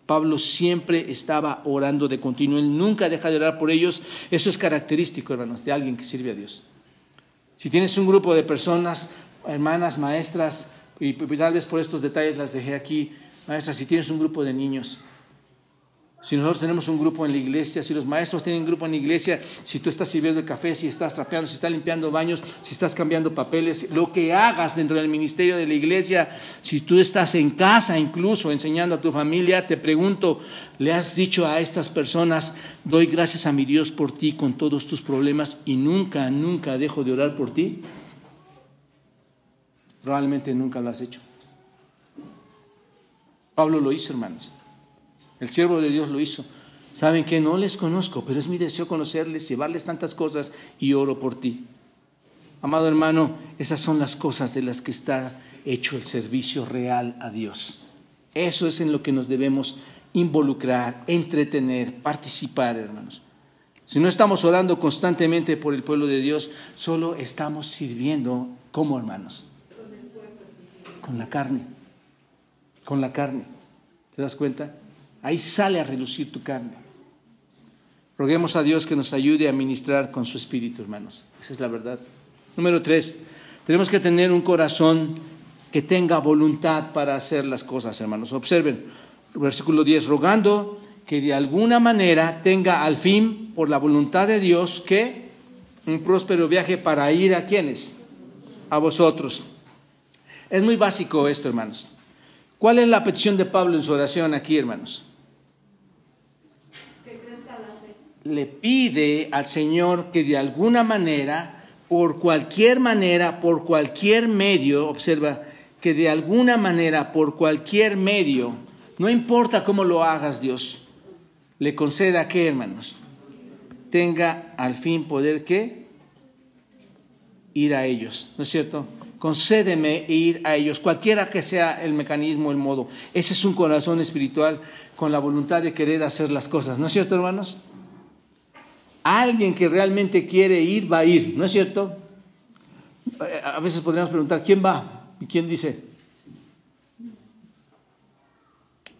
Pablo siempre estaba orando de continuo, él nunca deja de orar por ellos. Eso es característico, hermanos, de alguien que sirve a Dios. Si tienes un grupo de personas, hermanas, maestras, y tal vez por estos detalles las dejé aquí, maestras, si tienes un grupo de niños, si nosotros tenemos un grupo en la iglesia, si los maestros tienen grupo en la iglesia, si tú estás sirviendo el café, si estás trapeando, si estás limpiando baños, si estás cambiando papeles, lo que hagas dentro del ministerio de la iglesia, si tú estás en casa incluso enseñando a tu familia, te pregunto, ¿le has dicho a estas personas, doy gracias a mi Dios por ti con todos tus problemas y nunca, nunca dejo de orar por ti? Probablemente nunca lo has hecho. Pablo lo hizo, hermanos. El siervo de Dios lo hizo. Saben que no les conozco, pero es mi deseo conocerles, llevarles tantas cosas y oro por ti. Amado hermano, esas son las cosas de las que está hecho el servicio real a Dios. Eso es en lo que nos debemos involucrar, entretener, participar, hermanos. Si no estamos orando constantemente por el pueblo de Dios, solo estamos sirviendo como hermanos. Con la carne. Con la carne. ¿Te das cuenta? Ahí sale a relucir tu carne. Roguemos a Dios que nos ayude a ministrar con su espíritu, hermanos. Esa es la verdad. Número tres, tenemos que tener un corazón que tenga voluntad para hacer las cosas, hermanos. Observen, versículo 10, rogando que de alguna manera tenga al fin, por la voluntad de Dios, que un próspero viaje para ir a quienes? A vosotros. Es muy básico esto, hermanos. ¿Cuál es la petición de Pablo en su oración aquí, hermanos? le pide al Señor que de alguna manera, por cualquier manera, por cualquier medio, observa, que de alguna manera, por cualquier medio, no importa cómo lo hagas Dios, le conceda que, hermanos, tenga al fin poder que ir a ellos, ¿no es cierto? Concédeme ir a ellos, cualquiera que sea el mecanismo, el modo. Ese es un corazón espiritual con la voluntad de querer hacer las cosas, ¿no es cierto, hermanos? Alguien que realmente quiere ir, va a ir, ¿no es cierto? A veces podríamos preguntar, ¿quién va? ¿Y quién dice?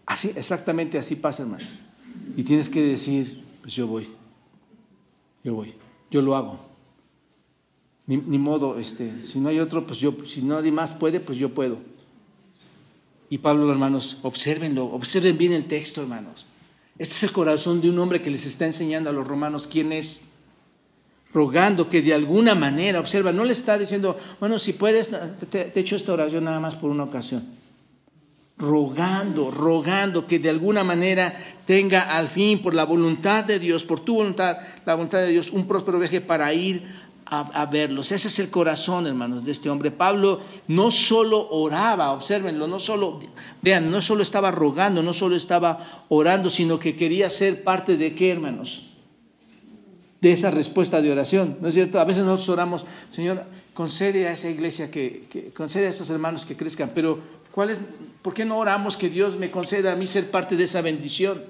Así, exactamente así pasa, hermano. Y tienes que decir, pues yo voy, yo voy, yo lo hago. Ni, modo, este, si no hay otro, pues yo, si nadie más puede, pues yo puedo. Y Pablo, hermanos, observenlo, observen bien el texto, hermanos. Este es el corazón de un hombre que les está enseñando a los romanos quién es, rogando que de alguna manera, observa, no le está diciendo, bueno, si puedes, te, he hecho esta oración nada más por una ocasión. Rogando, rogando que de alguna manera tenga al fin, por la voluntad de Dios, por tu voluntad, la voluntad de Dios, un próspero viaje para ir a, verlos. Ese es el corazón, hermanos, de este hombre. Pablo no solo oraba, observenlo, no solo, vean, no solo estaba rogando, no solo estaba orando, sino que quería ser parte de qué, hermanos? De esa respuesta de oración, ¿no es cierto? A veces nosotros oramos, Señor, concede a esa iglesia que, concede a estos hermanos que crezcan, pero ¿cuál es, ¿por qué no oramos que Dios me conceda a mí ser parte de esa bendición?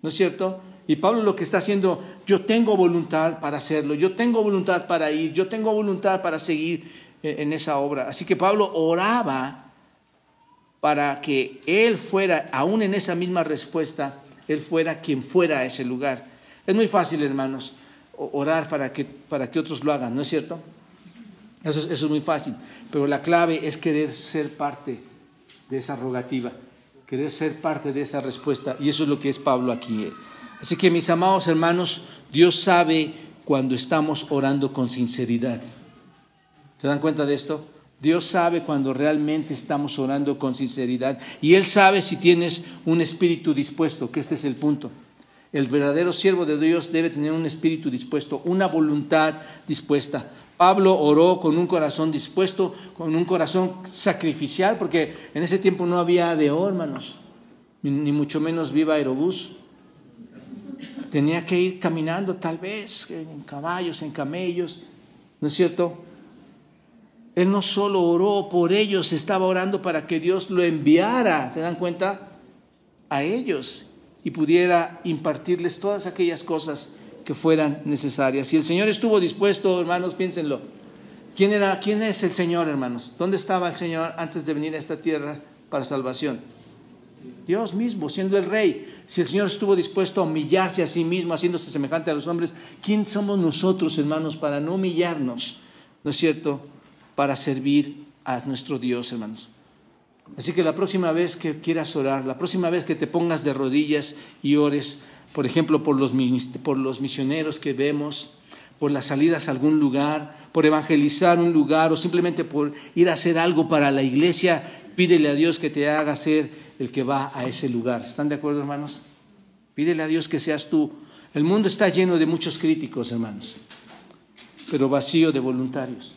¿No es cierto? Y Pablo lo que está haciendo, yo tengo voluntad para hacerlo, yo tengo voluntad para ir, yo tengo voluntad para seguir en esa obra. Así que Pablo oraba para que él fuera, aún en esa misma respuesta, él fuera quien fuera a ese lugar. Es muy fácil, hermanos, orar para que, para que otros lo hagan, ¿no es cierto? Eso, eso es muy fácil, pero la clave es querer ser parte de esa rogativa, querer ser parte de esa respuesta, y eso es lo que es Pablo aquí. Así que mis amados hermanos, Dios sabe cuando estamos orando con sinceridad. ¿Se dan cuenta de esto? Dios sabe cuando realmente estamos orando con sinceridad y Él sabe si tienes un espíritu dispuesto, que este es el punto. El verdadero siervo de Dios debe tener un espíritu dispuesto, una voluntad dispuesta. Pablo oró con un corazón dispuesto, con un corazón sacrificial, porque en ese tiempo no había de hermanos, ni mucho menos viva aerobús tenía que ir caminando tal vez en caballos, en camellos, ¿no es cierto? Él no solo oró por ellos, estaba orando para que Dios lo enviara, ¿se dan cuenta? A ellos y pudiera impartirles todas aquellas cosas que fueran necesarias. Y el Señor estuvo dispuesto, hermanos, piénsenlo. ¿Quién, era, ¿Quién es el Señor, hermanos? ¿Dónde estaba el Señor antes de venir a esta tierra para salvación? Dios mismo, siendo el rey. Si el Señor estuvo dispuesto a humillarse a sí mismo, haciéndose semejante a los hombres, ¿quién somos nosotros, hermanos, para no humillarnos? ¿No es cierto? Para servir a nuestro Dios, hermanos. Así que la próxima vez que quieras orar, la próxima vez que te pongas de rodillas y ores, por ejemplo, por los, por los misioneros que vemos, por las salidas a algún lugar, por evangelizar un lugar o simplemente por ir a hacer algo para la iglesia, pídele a Dios que te haga ser el que va a ese lugar. ¿Están de acuerdo, hermanos? Pídele a Dios que seas tú. El mundo está lleno de muchos críticos, hermanos, pero vacío de voluntarios.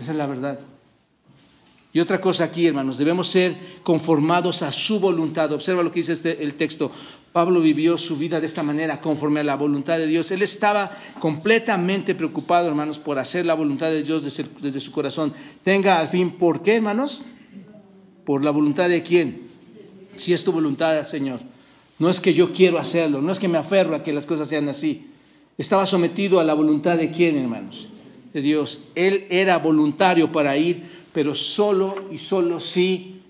Esa es la verdad. Y otra cosa aquí, hermanos, debemos ser conformados a su voluntad. Observa lo que dice este, el texto. Pablo vivió su vida de esta manera, conforme a la voluntad de Dios. Él estaba completamente preocupado, hermanos, por hacer la voluntad de Dios desde, desde su corazón. Tenga al fin, ¿por qué, hermanos? ¿Por la voluntad de quién? Si es tu voluntad, Señor. No es que yo quiero hacerlo, no es que me aferro a que las cosas sean así. Estaba sometido a la voluntad de quién, hermanos? De Dios. Él era voluntario para ir pero solo y solo si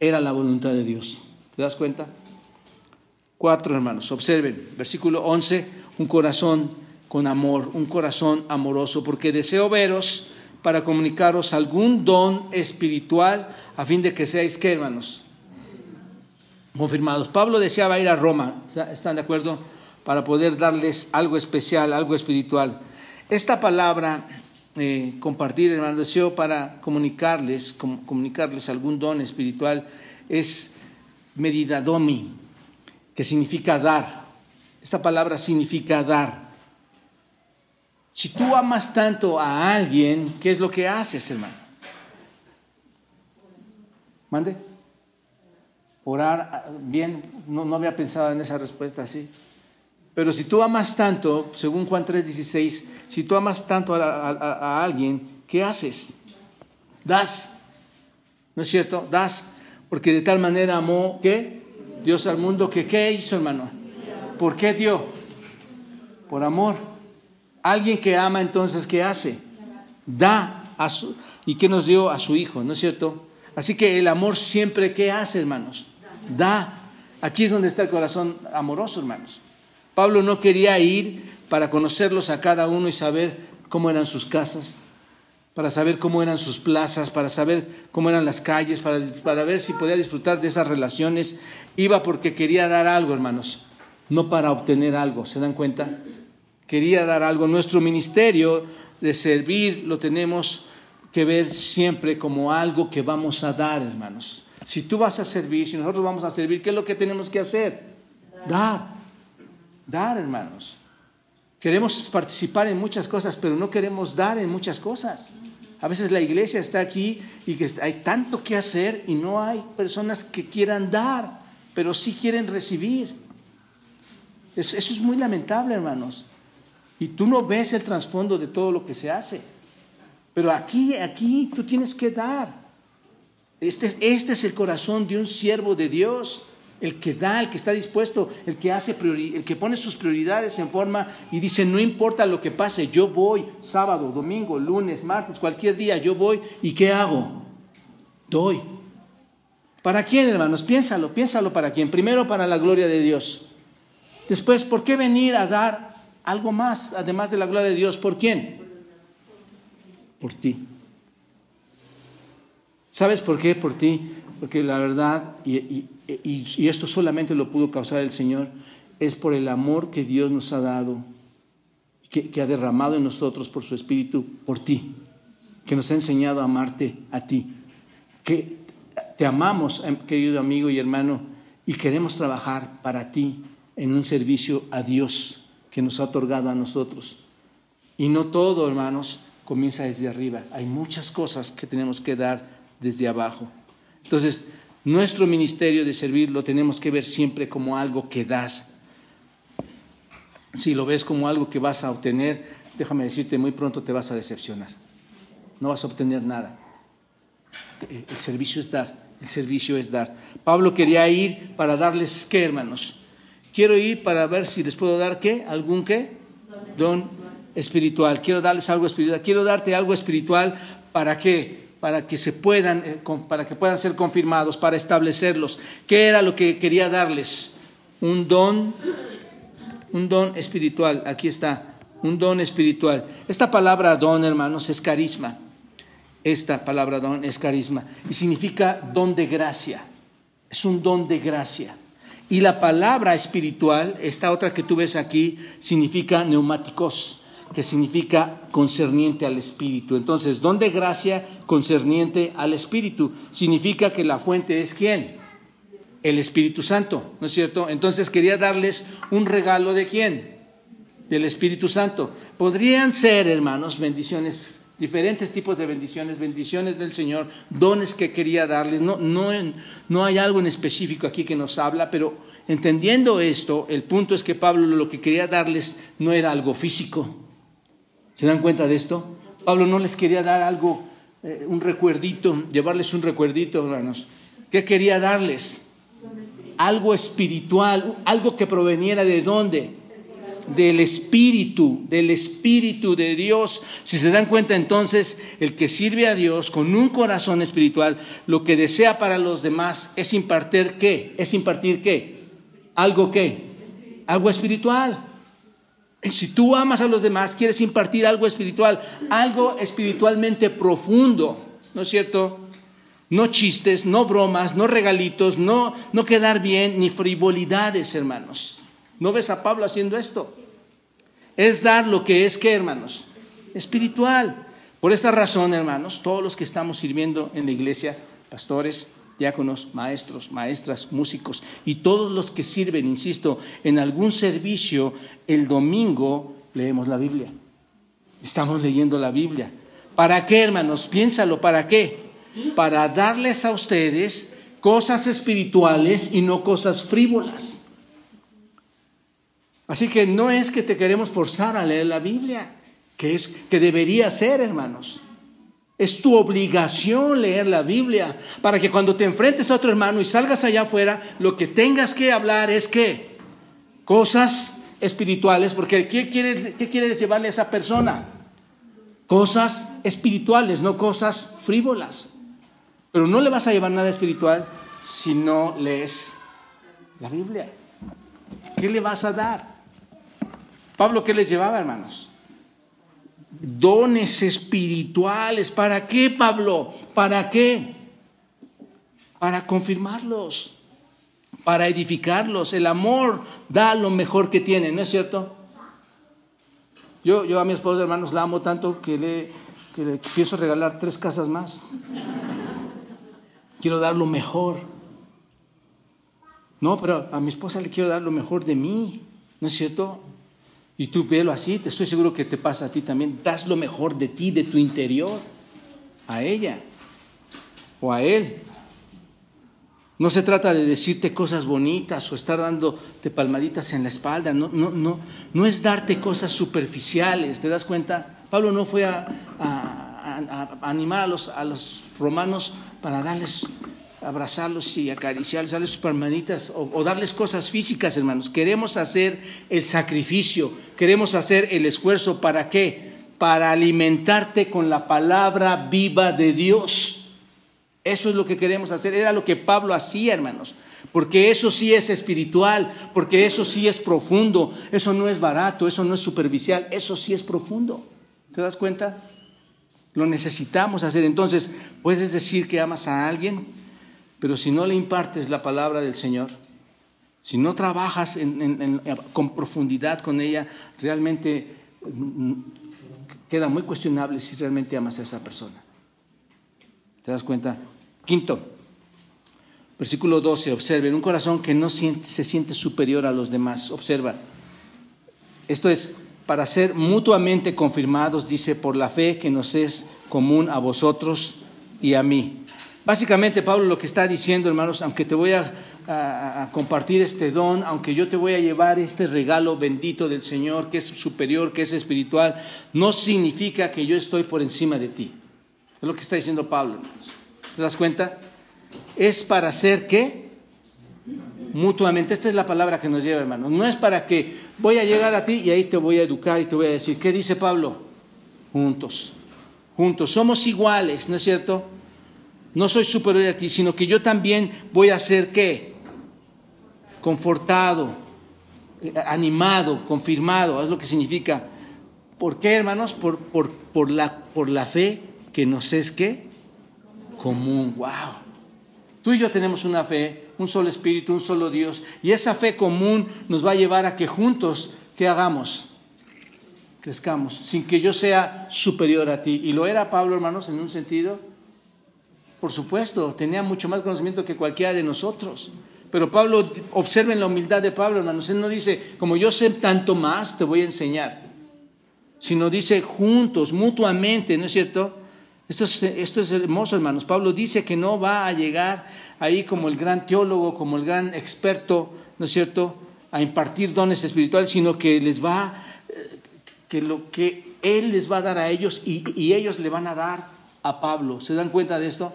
era la voluntad de Dios. ¿Te das cuenta? Cuatro hermanos, observen, versículo 11, un corazón con amor, un corazón amoroso, porque deseo veros para comunicaros algún don espiritual a fin de que seáis, ¿qué hermanos? Confirmados. Pablo deseaba ir a Roma, ¿están de acuerdo? Para poder darles algo especial, algo espiritual. Esta palabra eh, compartir, hermano, deseo para comunicarles, comunicarles algún don espiritual es medidadomi, que significa dar. Esta palabra significa dar. Si tú amas tanto a alguien, ¿qué es lo que haces, hermano? ¿Mande? Orar, ah, bien, no, no había pensado en esa respuesta así. Pero si tú amas tanto, según Juan 3:16, si tú amas tanto a, alguien, ¿qué haces? Das. ¿No es cierto? Das. Porque de tal manera amó, ¿qué? Dios al mundo que ¿qué hizo, hermano? ¿Por qué dio? Por amor. Alguien que ama entonces, ¿qué hace? Da a su... ¿Y qué nos dio? A su Hijo, ¿no es cierto? Así que el amor siempre, ¿qué hace, hermanos? Da. Aquí es donde está el corazón amoroso, hermanos. Pablo no quería ir para conocerlos a cada uno y saber cómo eran sus casas, para saber cómo eran sus plazas, para saber cómo eran las calles, para, ver si podía disfrutar de esas relaciones. Iba porque quería dar algo, hermanos, no para obtener algo, ¿se dan cuenta? Quería dar algo. Nuestro ministerio de servir lo tenemos que ver siempre como algo que vamos a dar, hermanos. Si tú vas a servir, si nosotros vamos a servir, ¿qué es lo que tenemos que hacer? Dar dar, hermanos. Queremos participar en muchas cosas, pero no queremos dar en muchas cosas. A veces la iglesia está aquí y que hay tanto que hacer y no hay personas que quieran dar, pero sí quieren recibir. Eso, es muy lamentable, hermanos. Y tú no ves el trasfondo de todo lo que se hace. Pero aquí, aquí tú tienes que dar. Este, este es el corazón de un siervo de Dios el que da, el que está dispuesto, el que hace el que pone sus prioridades en forma y dice, no importa lo que pase, yo voy sábado, domingo, lunes, martes, cualquier día, yo voy y ¿qué hago? Doy. ¿Para quién, hermanos? Piénsalo, piénsalo para quién. Primero para la gloria de Dios. Después, ¿por qué venir a dar algo más, además de la gloria de Dios? ¿Por quién? Por ti. ¿Sabes por qué? Por ti. Porque la verdad, y, esto solamente lo pudo causar el Señor, es por el amor que Dios nos ha dado, que, que ha derramado en nosotros por su Espíritu, por ti, que nos ha enseñado a amarte a ti, que te amamos, em, querido amigo y hermano, y queremos trabajar para ti en un servicio a Dios que nos ha otorgado a nosotros. Y no todo, hermanos, comienza desde arriba. Hay muchas cosas que tenemos que dar desde abajo. Entonces, nuestro ministerio de servir lo tenemos que ver siempre como algo que das. Si lo ves como algo que vas a obtener, déjame decirte, muy pronto te vas a decepcionar. no vas a obtener nada. El servicio es dar, el servicio es dar. Pablo quería ir para darles qué, hermanos. Quiero ir para ver si les puedo dar qué, algún qué, don espiritual. Quiero darles algo espiritual. Quiero darte algo espiritual para qué, para que se puedan, eh, para que puedan ser confirmados, para establecerlos. ¿Qué era lo que quería darles? Un don, un don espiritual. Aquí está, un don espiritual. Esta palabra don, hermanos, es carisma. Esta palabra don es carisma y significa don de gracia. Es un don de gracia. Y la palabra espiritual, esta otra que tú ves aquí, significa neumáticos, que significa concerniente al espíritu. Entonces, don de gracia concerniente al espíritu significa que la fuente es quién? El Espíritu Santo, ¿no es cierto? Entonces quería darles un regalo de quién? Del Espíritu Santo. Podrían ser, hermanos, bendiciones diferentes tipos de bendiciones, bendiciones del Señor, dones que quería darles. No, no, no hay algo en específico aquí que nos habla, pero entendiendo esto, el punto es que Pablo lo que quería darles no era algo físico. ¿Se dan cuenta de esto? Pablo no les quería dar algo, eh, un recuerdito, llevarles un recuerdito, hermanos. ¿Qué quería darles? Algo espiritual, algo que proveniera de dónde? del Espíritu, del Espíritu de Dios. Si se dan cuenta entonces, el que sirve a Dios con un corazón espiritual, lo que desea para los demás es impartir qué? Es impartir qué? Algo qué? Algo espiritual. Si tú amas a los demás, quieres impartir algo espiritual, algo espiritualmente profundo, ¿no es cierto? No chistes, no bromas, no regalitos, no, no quedar bien, ni frivolidades, hermanos. ¿No ves a Pablo haciendo esto? Es dar lo que es que, hermanos, espiritual. Por esta razón, hermanos, todos los que estamos sirviendo en la iglesia, pastores, diáconos, maestros, maestras, músicos y todos los que sirven, insisto, en algún servicio, el domingo leemos la Biblia. Estamos leyendo la Biblia. ¿Para qué, hermanos? Piénsalo, ¿para qué? Para darles a ustedes cosas espirituales y no cosas frívolas. Así que no es que te queremos forzar a leer la Biblia, que es que debería ser, hermanos. Es tu obligación leer la Biblia para que cuando te enfrentes a otro hermano y salgas allá afuera, lo que tengas que hablar es que cosas espirituales, porque ¿qué quieres, qué quieres llevarle a esa persona? Cosas espirituales, no cosas frívolas. Pero no le vas a llevar nada espiritual si no lees la Biblia. ¿Qué le vas a dar? Pablo, ¿qué les llevaba, hermanos? Dones espirituales. ¿Para qué, Pablo? ¿Para qué? Para confirmarlos, para edificarlos. El amor da lo mejor que tiene, ¿no es cierto? Yo, yo a mi esposa, hermanos, la amo tanto que le, que le pienso regalar tres casas más. Quiero dar lo mejor. No, pero a mi esposa le quiero dar lo mejor de mí, ¿no es cierto? Y tú velo así, te estoy seguro que te pasa a ti también. Das lo mejor de ti, de tu interior, a ella o a él. No se trata de decirte cosas bonitas o estar dándote palmaditas en la espalda. No, no, no, no es darte cosas superficiales. ¿Te das cuenta? Pablo no fue a, a animar a los, a los romanos para darles abrazarlos y acariciarles, darles sus palmaditas o, darles cosas físicas, hermanos. Queremos hacer el sacrificio, queremos hacer el esfuerzo. ¿Para qué? Para alimentarte con la palabra viva de Dios. Eso es lo que queremos hacer. Era lo que Pablo hacía, hermanos. Porque eso sí es espiritual, porque eso sí es profundo, eso no es barato, eso no es superficial, eso sí es profundo. ¿Te das cuenta? Lo necesitamos hacer. Entonces, ¿puedes decir que amas a alguien? Pero si no le impartes la palabra del Señor, si no trabajas con profundidad con ella, realmente mm, queda muy cuestionable si realmente amas a esa persona. ¿Te das cuenta? Quinto, versículo 12, observen, un corazón que no se siente superior a los demás. Observa, esto es para ser mutuamente confirmados, dice, por la fe que nos es común a vosotros y a mí. Básicamente Pablo lo que está diciendo, hermanos, aunque te voy a, compartir este don, aunque yo te voy a llevar este regalo bendito del Señor, que es superior, que es espiritual, no significa que yo estoy por encima de ti. Es lo que está diciendo Pablo, hermanos. ¿Te das cuenta? Es para hacer qué? Mutuamente. Esta es la palabra que nos lleva, hermanos. No es para que voy a llegar a ti y ahí te voy a educar y te voy a decir, ¿qué dice Pablo? Juntos. Juntos. Somos iguales, ¿no es cierto? No soy superior a ti, sino que yo también voy a ser qué? Confortado, animado, confirmado. Es lo que significa. ¿Por qué, hermanos? Por, por, por, la, por la fe que nos es qué? Común. ¡Wow! Tú y yo tenemos una fe, un solo espíritu, un solo Dios. Y esa fe común nos va a llevar a que juntos, ¿qué hagamos? Crezcamos, sin que yo sea superior a ti. Y lo era Pablo, hermanos, en un sentido. Por supuesto, tenía mucho más conocimiento que cualquiera de nosotros. Pero Pablo, observen la humildad de Pablo, hermanos. Él no dice, como yo sé tanto más, te voy a enseñar. Sino dice juntos, mutuamente, ¿no es cierto? Esto es, hermoso, hermanos. Pablo dice que no va a llegar ahí como el gran teólogo, como el gran experto, ¿no es cierto?, a impartir dones espirituales, sino que les va, eh, que lo que él les va a dar a ellos y, y ellos le van a dar a Pablo. ¿Se dan cuenta de esto?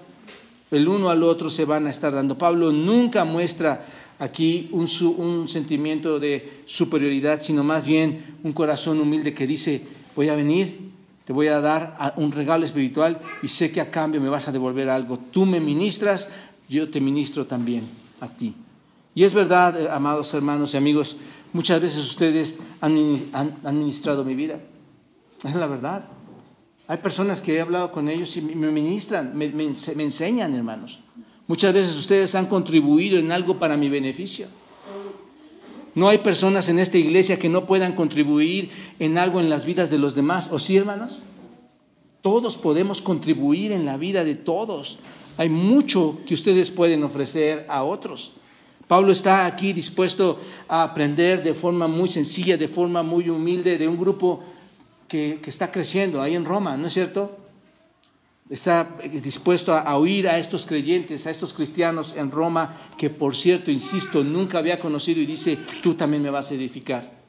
El uno al otro se van a estar dando. Pablo nunca muestra aquí un, sentimiento de superioridad, sino más bien un corazón humilde que dice, voy a venir te voy a dar un regalo espiritual y sé que a cambio me vas a devolver algo. Tú me ministras, yo te ministro también a ti. Y es verdad, eh, amados hermanos y amigos, muchas veces ustedes han, ministrado mi vida. Es la verdad. Hay personas que he hablado con ellos y me ministran, me, me enseñan, hermanos. Muchas veces ustedes han contribuido en algo para mi beneficio. No hay personas en esta iglesia que no puedan contribuir en algo en las vidas de los demás. ¿O sí, hermanos? Todos podemos contribuir en la vida de todos. Hay mucho que ustedes pueden ofrecer a otros. Pablo está aquí dispuesto a aprender de forma muy sencilla, de forma muy humilde, de un grupo que, está creciendo ahí en Roma, ¿no es cierto? está dispuesto a, oír a estos creyentes, a estos cristianos en Roma, que por cierto, insisto, nunca había conocido y dice, tú también me vas a edificar.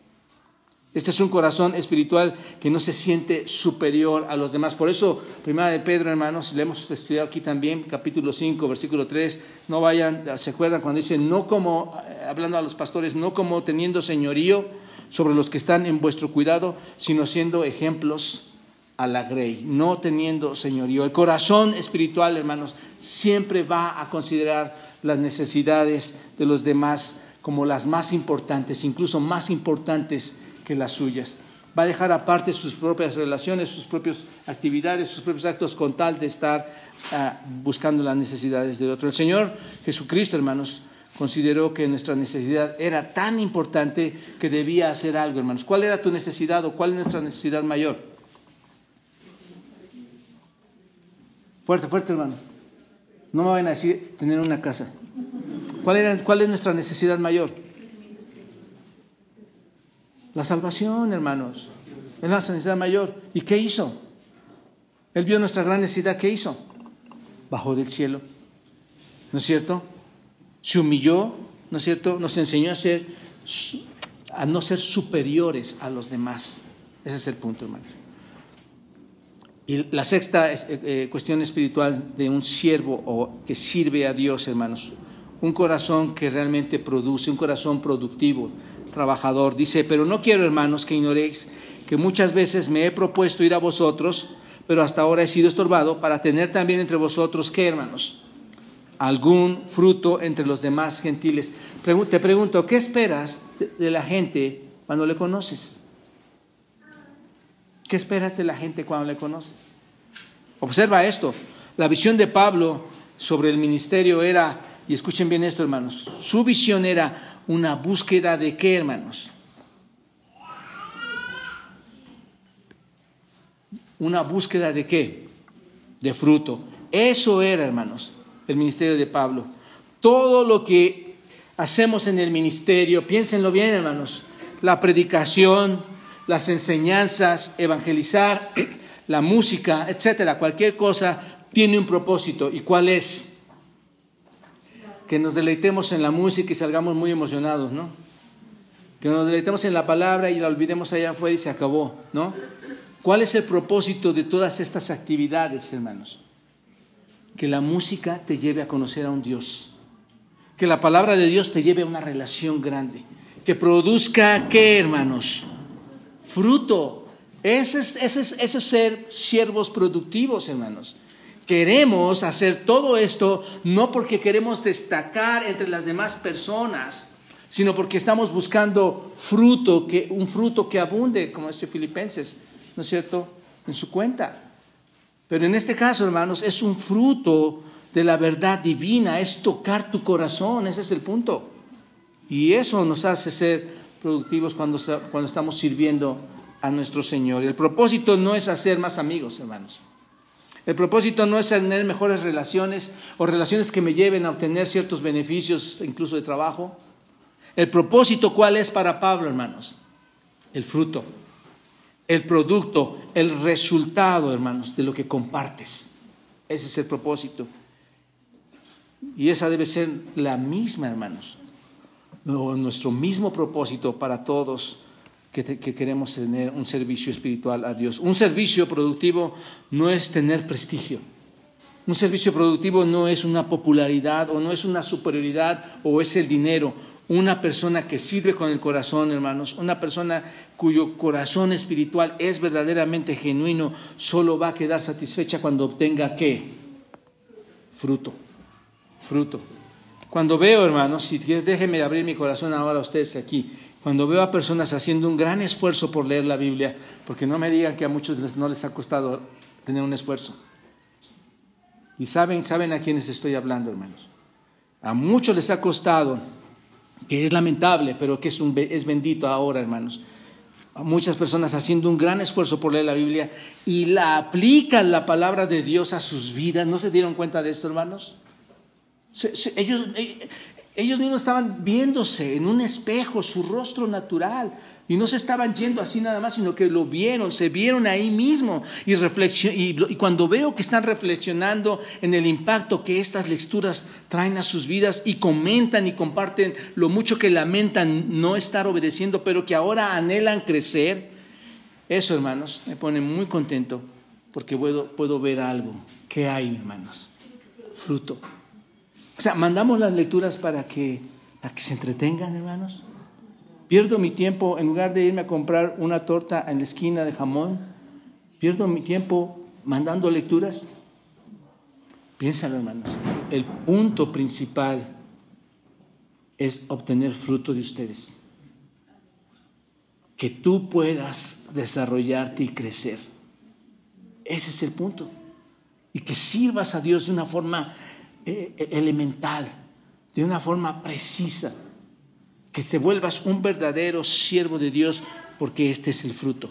Este es un corazón espiritual que no se siente superior a los demás. Por eso, primera de Pedro, hermanos, le hemos estudiado aquí también, capítulo 5, versículo 3, no vayan, se acuerdan cuando dice, no como, hablando a los pastores, no como teniendo señorío sobre los que están en vuestro cuidado, sino siendo ejemplos a la grey, no teniendo señorío. El corazón espiritual, hermanos, siempre va a considerar las necesidades de los demás como las más importantes, incluso más importantes que las suyas. Va a dejar aparte sus propias relaciones, sus propias actividades, sus propios actos con tal de estar ah, buscando las necesidades del otro. El Señor Jesucristo, hermanos, consideró que nuestra necesidad era tan importante que debía hacer algo, hermanos. ¿Cuál era tu necesidad o cuál es nuestra necesidad mayor? Fuerte, fuerte, hermano. No me vayan a decir tener una casa. ¿Cuál, ¿Cuál es nuestra necesidad mayor? La salvación, hermanos. Es la necesidad mayor. ¿Y qué hizo? Él vio nuestra gran necesidad. ¿Qué hizo? Bajó del cielo. ¿No es cierto? Se humilló, ¿no es cierto? Nos enseñó a ser, a no ser superiores a los demás. Ese es el punto, hermano. Y la sexta eh, eh, cuestión espiritual de un siervo o que sirve a Dios, hermanos. Un corazón que realmente produce, un corazón productivo, trabajador. Dice, pero no quiero, hermanos, que ignoréis que muchas veces me he propuesto ir a vosotros, pero hasta ahora he sido estorbado para tener también entre vosotros, ¿qué, hermanos? Algún fruto entre los demás gentiles. Te pregunto, ¿qué esperas de la gente cuando le conoces? ¿Qué esperas de la gente cuando le conoces? Observa esto. La visión de Pablo sobre el ministerio era, y escuchen bien esto hermanos, su visión era una búsqueda de qué hermanos? Una búsqueda de qué? De fruto. Eso era, hermanos, el ministerio de Pablo. Todo lo que hacemos en el ministerio, piénsenlo bien, hermanos, la predicación, las enseñanzas, evangelizar, la música, etcétera, cualquier cosa tiene un propósito. ¿Y cuál es? Que nos deleitemos en la música y salgamos muy emocionados, ¿no? Que nos deleitemos en la palabra y la olvidemos allá afuera y se acabó, ¿no? ¿Cuál es el propósito de todas estas actividades, hermanos? Que la música te lleve a conocer a un Dios, que la palabra de Dios te lleve a una relación grande, que produzca, ¿qué hermanos? Fruto. Ese es, ese es, ese es ser siervos productivos, hermanos. Queremos hacer todo esto no porque queremos destacar entre las demás personas, sino porque estamos buscando fruto, que, un fruto que abunde, como dice Filipenses, ¿no es cierto?, en su cuenta. Pero en este caso, hermanos, es un fruto de la verdad divina, es tocar tu corazón, ese es el punto. Y eso nos hace ser productivos cuando, cuando estamos sirviendo a nuestro Señor. El propósito no es hacer más amigos, hermanos. El propósito no es tener mejores relaciones o relaciones que me lleven a obtener ciertos beneficios, incluso de trabajo. El propósito, ¿cuál es para Pablo, hermanos? El fruto, el producto, el resultado, hermanos, de lo que compartes. Ese es el propósito. Y esa debe ser la misma, hermanos, nuestro mismo propósito para todos que, queremos tener un servicio espiritual a Dios. Un servicio productivo no es tener prestigio. Un servicio productivo no es una popularidad o no es una superioridad o es el dinero. Una persona que sirve con el corazón, hermanos, una persona cuyo corazón espiritual es verdaderamente genuino, solo va a quedar satisfecha cuando obtenga qué? Fruto. Fruto. Cuando veo, hermanos, y déjenme abrir mi corazón ahora a ustedes aquí, cuando veo a personas haciendo un gran esfuerzo por leer la Biblia, porque no me digan que a muchos no les ha costado tener un esfuerzo. Y saben, saben a quiénes estoy hablando, hermanos. A muchos les ha costado, que es lamentable, pero que es, un, es bendito ahora, hermanos. Muchas personas haciendo un gran esfuerzo por leer la Biblia y la aplican la palabra de Dios a sus vidas. ¿No se dieron cuenta de esto, hermanos? ellos, eh, ellos mismos estaban viéndose en un espejo, su rostro natural, y no se estaban yendo así nada más, sino que lo vieron, se vieron ahí mismo. Y, y, cuando veo que están reflexionando en el impacto que estas lecturas traen a sus vidas y comentan y comparten lo mucho que lamentan no estar obedeciendo, pero que ahora anhelan crecer, eso hermanos me pone muy contento porque puedo, puedo ver algo. ¿Qué hay hermanos? Fruto o sea, mandamos las lecturas para que, para que se entretengan, hermanos. Pierdo mi tiempo, en lugar de irme a comprar una torta en la esquina de jamón, pierdo mi tiempo mandando lecturas. Piénsalo, hermanos. El punto principal es obtener fruto de ustedes. Que tú puedas desarrollarte y crecer. Ese es el punto. Y que sirvas a Dios de una forma eh, elemental, de una forma precisa, que te vuelvas un verdadero siervo de Dios, porque este es el fruto.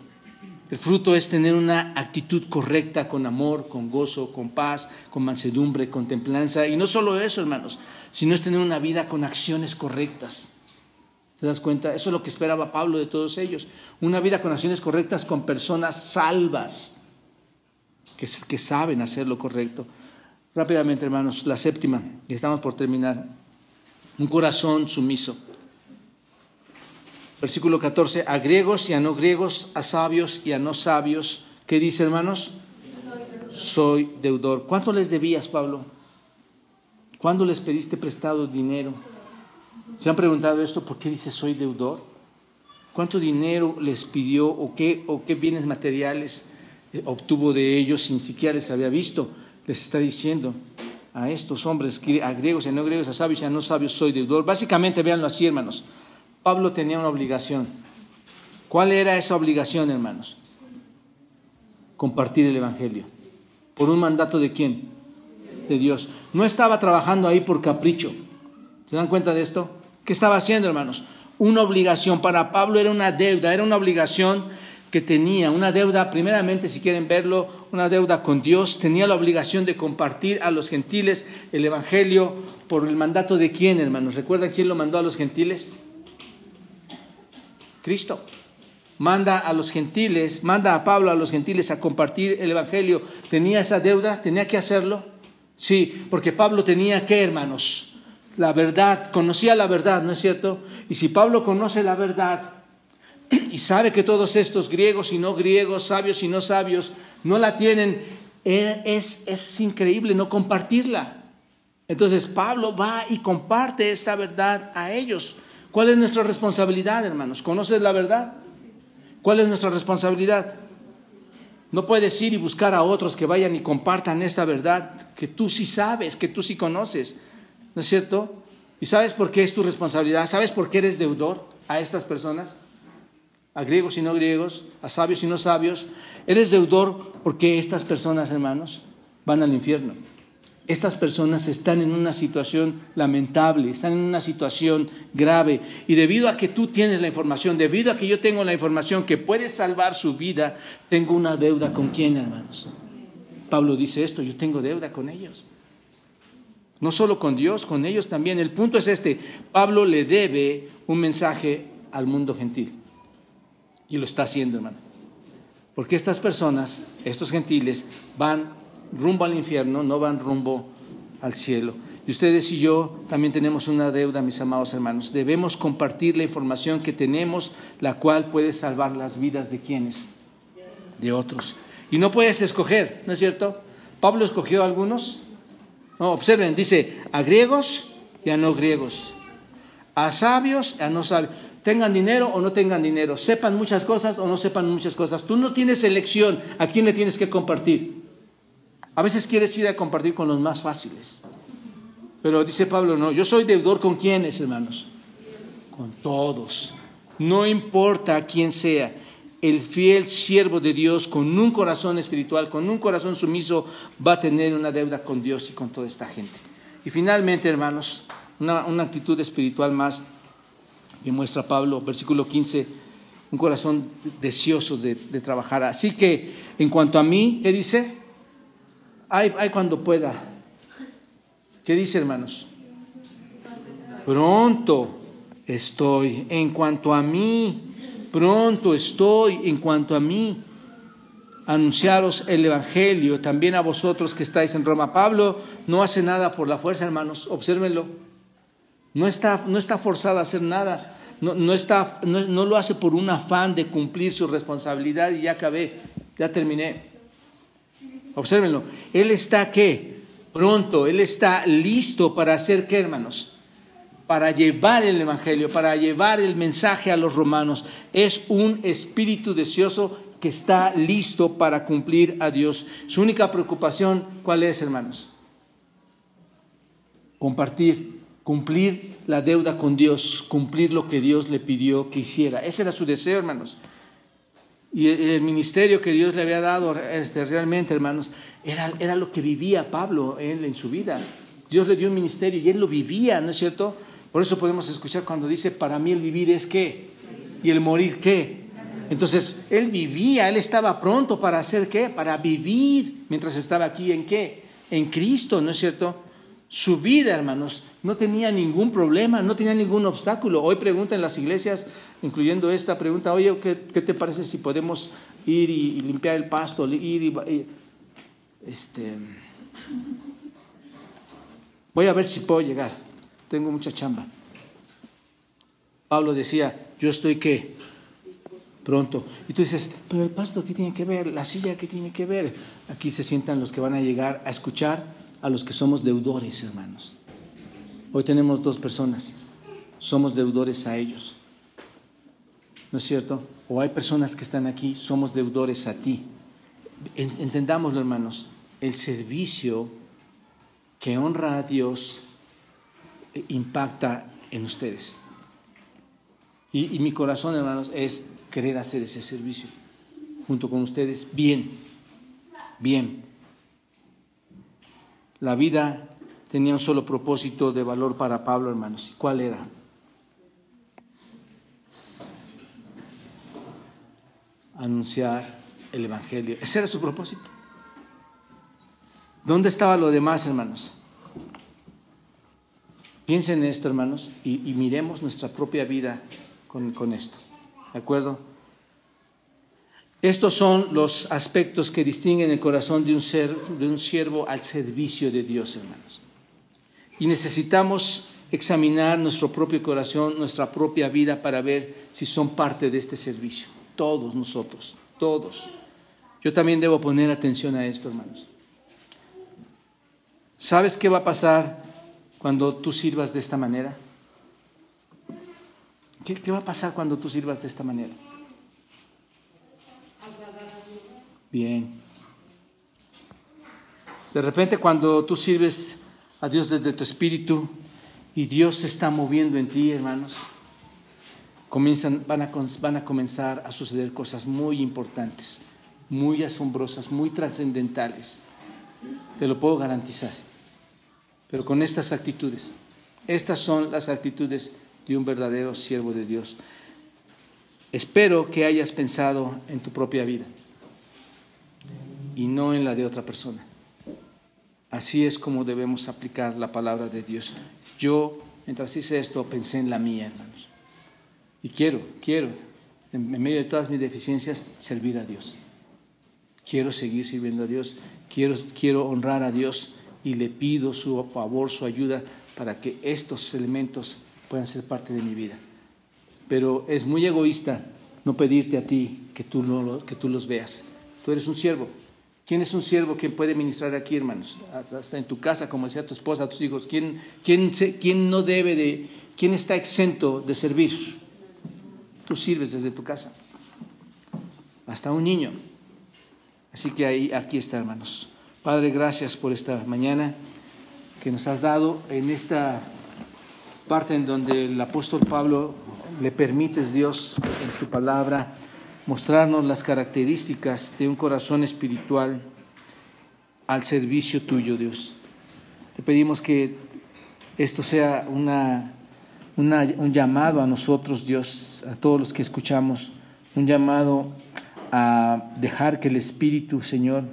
El fruto es tener una actitud correcta, con amor, con gozo, con paz, con mansedumbre, con templanza. Y no solo eso, hermanos, sino es tener una vida con acciones correctas. ¿Te das cuenta? Eso es lo que esperaba Pablo de todos ellos. Una vida con acciones correctas, con personas salvas, que, que saben hacer lo correcto. Rápidamente, hermanos, la séptima, y estamos por terminar. Un corazón sumiso. Versículo 14, a griegos y a no griegos, a sabios y a no sabios. ¿Qué dice, hermanos? Soy deudor. ¿Cuánto les debías, Pablo? ¿Cuándo les pediste prestado dinero? ¿Se han preguntado esto? ¿Por qué dice soy deudor? ¿Cuánto dinero les pidió o qué, o qué bienes materiales obtuvo de ellos sin siquiera les había visto? les está diciendo a estos hombres, a griegos y a no griegos, a sabios y a no sabios, soy deudor. Básicamente, véanlo así, hermanos. Pablo tenía una obligación. ¿Cuál era esa obligación, hermanos? Compartir el Evangelio. ¿Por un mandato de quién? De Dios. No estaba trabajando ahí por capricho. ¿Se dan cuenta de esto? ¿Qué estaba haciendo, hermanos? Una obligación. Para Pablo era una deuda, era una obligación que tenía una deuda, primeramente, si quieren verlo, una deuda con Dios, tenía la obligación de compartir a los gentiles el Evangelio por el mandato de quién, hermanos. ¿Recuerdan quién lo mandó a los gentiles? Cristo. Manda a los gentiles, manda a Pablo a los gentiles a compartir el Evangelio. ¿Tenía esa deuda? ¿Tenía que hacerlo? Sí, porque Pablo tenía que, hermanos, la verdad, conocía la verdad, ¿no es cierto? Y si Pablo conoce la verdad, y sabe que todos estos griegos y no griegos, sabios y no sabios, no la tienen es, es increíble no compartirla. Entonces Pablo va y comparte esta verdad a ellos. ¿Cuál es nuestra responsabilidad, hermanos? ¿Conoces la verdad? ¿Cuál es nuestra responsabilidad? No puedes ir y buscar a otros que vayan y compartan esta verdad que tú sí sabes, que tú sí conoces. ¿No es cierto? ¿Y sabes por qué es tu responsabilidad? ¿Sabes por qué eres deudor a estas personas? A griegos y no griegos, a sabios y no sabios. Eres deudor porque estas personas, hermanos, van al infierno. Estas personas están en una situación lamentable, están en una situación grave. Y debido a que tú tienes la información, debido a que yo tengo la información que puede salvar su vida, tengo una deuda con quién, hermanos. Pablo dice esto, yo tengo deuda con ellos. No solo con Dios, con ellos también. El punto es este, Pablo le debe un mensaje al mundo gentil. Y lo está haciendo, hermano. Porque estas personas, estos gentiles, van rumbo al infierno, no van rumbo al cielo. Y ustedes y yo también tenemos una deuda, mis amados hermanos. Debemos compartir la información que tenemos, la cual puede salvar las vidas de quienes, de otros. Y no puedes escoger, ¿no es cierto? Pablo escogió a algunos. No, observen, dice a griegos y a no griegos, a sabios y a no sabios. Tengan dinero o no tengan dinero, sepan muchas cosas o no sepan muchas cosas. Tú no tienes elección a quién le tienes que compartir. A veces quieres ir a compartir con los más fáciles. Pero dice Pablo, no, yo soy deudor con quiénes, hermanos? Con todos. No importa quién sea, el fiel siervo de Dios con un corazón espiritual, con un corazón sumiso, va a tener una deuda con Dios y con toda esta gente. Y finalmente, hermanos, una, actitud espiritual más que muestra Pablo, versículo 15, un corazón deseoso de, de trabajar. Así que, en cuanto a mí, ¿qué dice? Ay, cuando pueda. ¿Qué dice, hermanos? Pronto estoy. En cuanto a mí, pronto estoy. En cuanto a mí, anunciaros el Evangelio, también a vosotros que estáis en Roma. Pablo no hace nada por la fuerza, hermanos. Obsérvenlo. No está, no está forzado a hacer nada. No, no, está, no, no lo hace por un afán de cumplir su responsabilidad y ya acabé, ya terminé. Obsérvenlo. Él está qué? Pronto, Él está listo para hacer qué, hermanos? Para llevar el Evangelio, para llevar el mensaje a los romanos. Es un espíritu deseoso que está listo para cumplir a Dios. Su única preocupación, ¿cuál es, hermanos? Compartir, cumplir la deuda con Dios, cumplir lo que Dios le pidió que hiciera. Ese era su deseo, hermanos. Y el ministerio que Dios le había dado este, realmente, hermanos, era, era lo que vivía Pablo él, en su vida. Dios le dio un ministerio y él lo vivía, ¿no es cierto? Por eso podemos escuchar cuando dice, para mí el vivir es qué y el morir qué. Entonces, él vivía, él estaba pronto para hacer qué, para vivir mientras estaba aquí en qué, en Cristo, ¿no es cierto? Su vida, hermanos, no tenía ningún problema, no tenía ningún obstáculo. Hoy preguntan las iglesias, incluyendo esta pregunta, oye, ¿qué, te parece si podemos ir y, limpiar el pasto, ir y, este, voy a ver si puedo llegar, tengo mucha chamba. Pablo decía, yo estoy qué, pronto. Y tú dices, pero el pasto, ¿qué tiene que ver? La silla, ¿qué tiene que ver? Aquí se sientan los que van a llegar a escuchar a los que somos deudores, hermanos. Hoy tenemos dos personas, somos deudores a ellos. ¿No es cierto? O hay personas que están aquí, somos deudores a ti. Entendámoslo, hermanos, el servicio que honra a Dios eh, impacta en ustedes. Y, y mi corazón, hermanos, es querer hacer ese servicio junto con ustedes bien, bien. La vida tenía un solo propósito de valor para Pablo, hermanos. ¿Y cuál era? Anunciar el Evangelio. Ese era su propósito. ¿Dónde estaba lo demás, hermanos? Piensen en esto, hermanos, y, miremos nuestra propia vida con, con esto. ¿De acuerdo? Estos son los aspectos que distinguen el corazón de un, ser, de un siervo al servicio de Dios, hermanos. Y necesitamos examinar nuestro propio corazón, nuestra propia vida para ver si son parte de este servicio. Todos nosotros, todos. Yo también debo poner atención a esto, hermanos. ¿Sabes qué va a pasar cuando tú sirvas de esta manera? ¿Qué, qué va a pasar cuando tú sirvas de esta manera? Bien. De repente cuando tú sirves a Dios desde tu espíritu y Dios se está moviendo en ti, hermanos, comienzan, van, a, van a comenzar a suceder cosas muy importantes, muy asombrosas, muy trascendentales. Te lo puedo garantizar. Pero con estas actitudes, estas son las actitudes de un verdadero siervo de Dios. Espero que hayas pensado en tu propia vida y no en la de otra persona. Así es como debemos aplicar la palabra de Dios. Yo, mientras hice esto, pensé en la mía, hermanos. Y quiero, quiero, en medio de todas mis deficiencias, servir a Dios. Quiero seguir sirviendo a Dios, quiero, quiero honrar a Dios y le pido su favor, su ayuda para que estos elementos puedan ser parte de mi vida. Pero es muy egoísta no pedirte a ti que tú, no, que tú los veas. Tú eres un siervo, ¿Quién es un siervo que puede ministrar aquí, hermanos? Hasta en tu casa, como decía tu esposa, tus hijos. ¿Quién, quién, quién no debe de, quién está exento de servir? Tú sirves desde tu casa. Hasta un niño. Así que ahí, aquí está, hermanos. Padre, gracias por esta mañana que nos has dado en esta parte en donde el apóstol Pablo le permites, Dios, en tu palabra, mostrarnos las características de un corazón espiritual al servicio tuyo, Dios. Te pedimos que esto sea una, un llamado a nosotros, Dios, a todos los que escuchamos, un llamado a dejar que el Espíritu, Señor,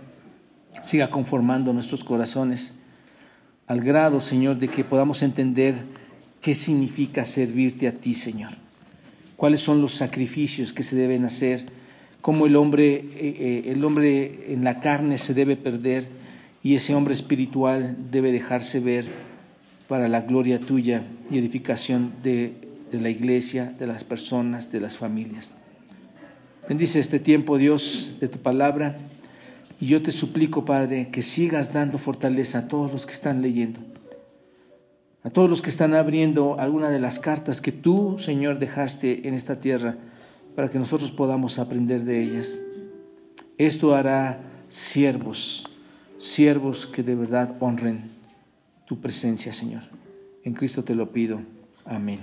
siga conformando nuestros corazones, al grado, Señor, de que podamos entender qué significa servirte a ti, Señor cuáles son los sacrificios que se deben hacer, cómo el hombre, eh, eh, el hombre en la carne se debe perder y ese hombre espiritual debe dejarse ver para la gloria tuya y edificación de, de la iglesia, de las personas, de las familias. Bendice este tiempo, Dios, de tu palabra. Y yo te suplico, Padre, que sigas dando fortaleza a todos los que están leyendo a todos los que están abriendo alguna de las cartas que tú, Señor, dejaste en esta tierra para que nosotros podamos aprender de ellas. Esto hará siervos, siervos que de verdad honren tu presencia, Señor. En Cristo te lo pido. Amén.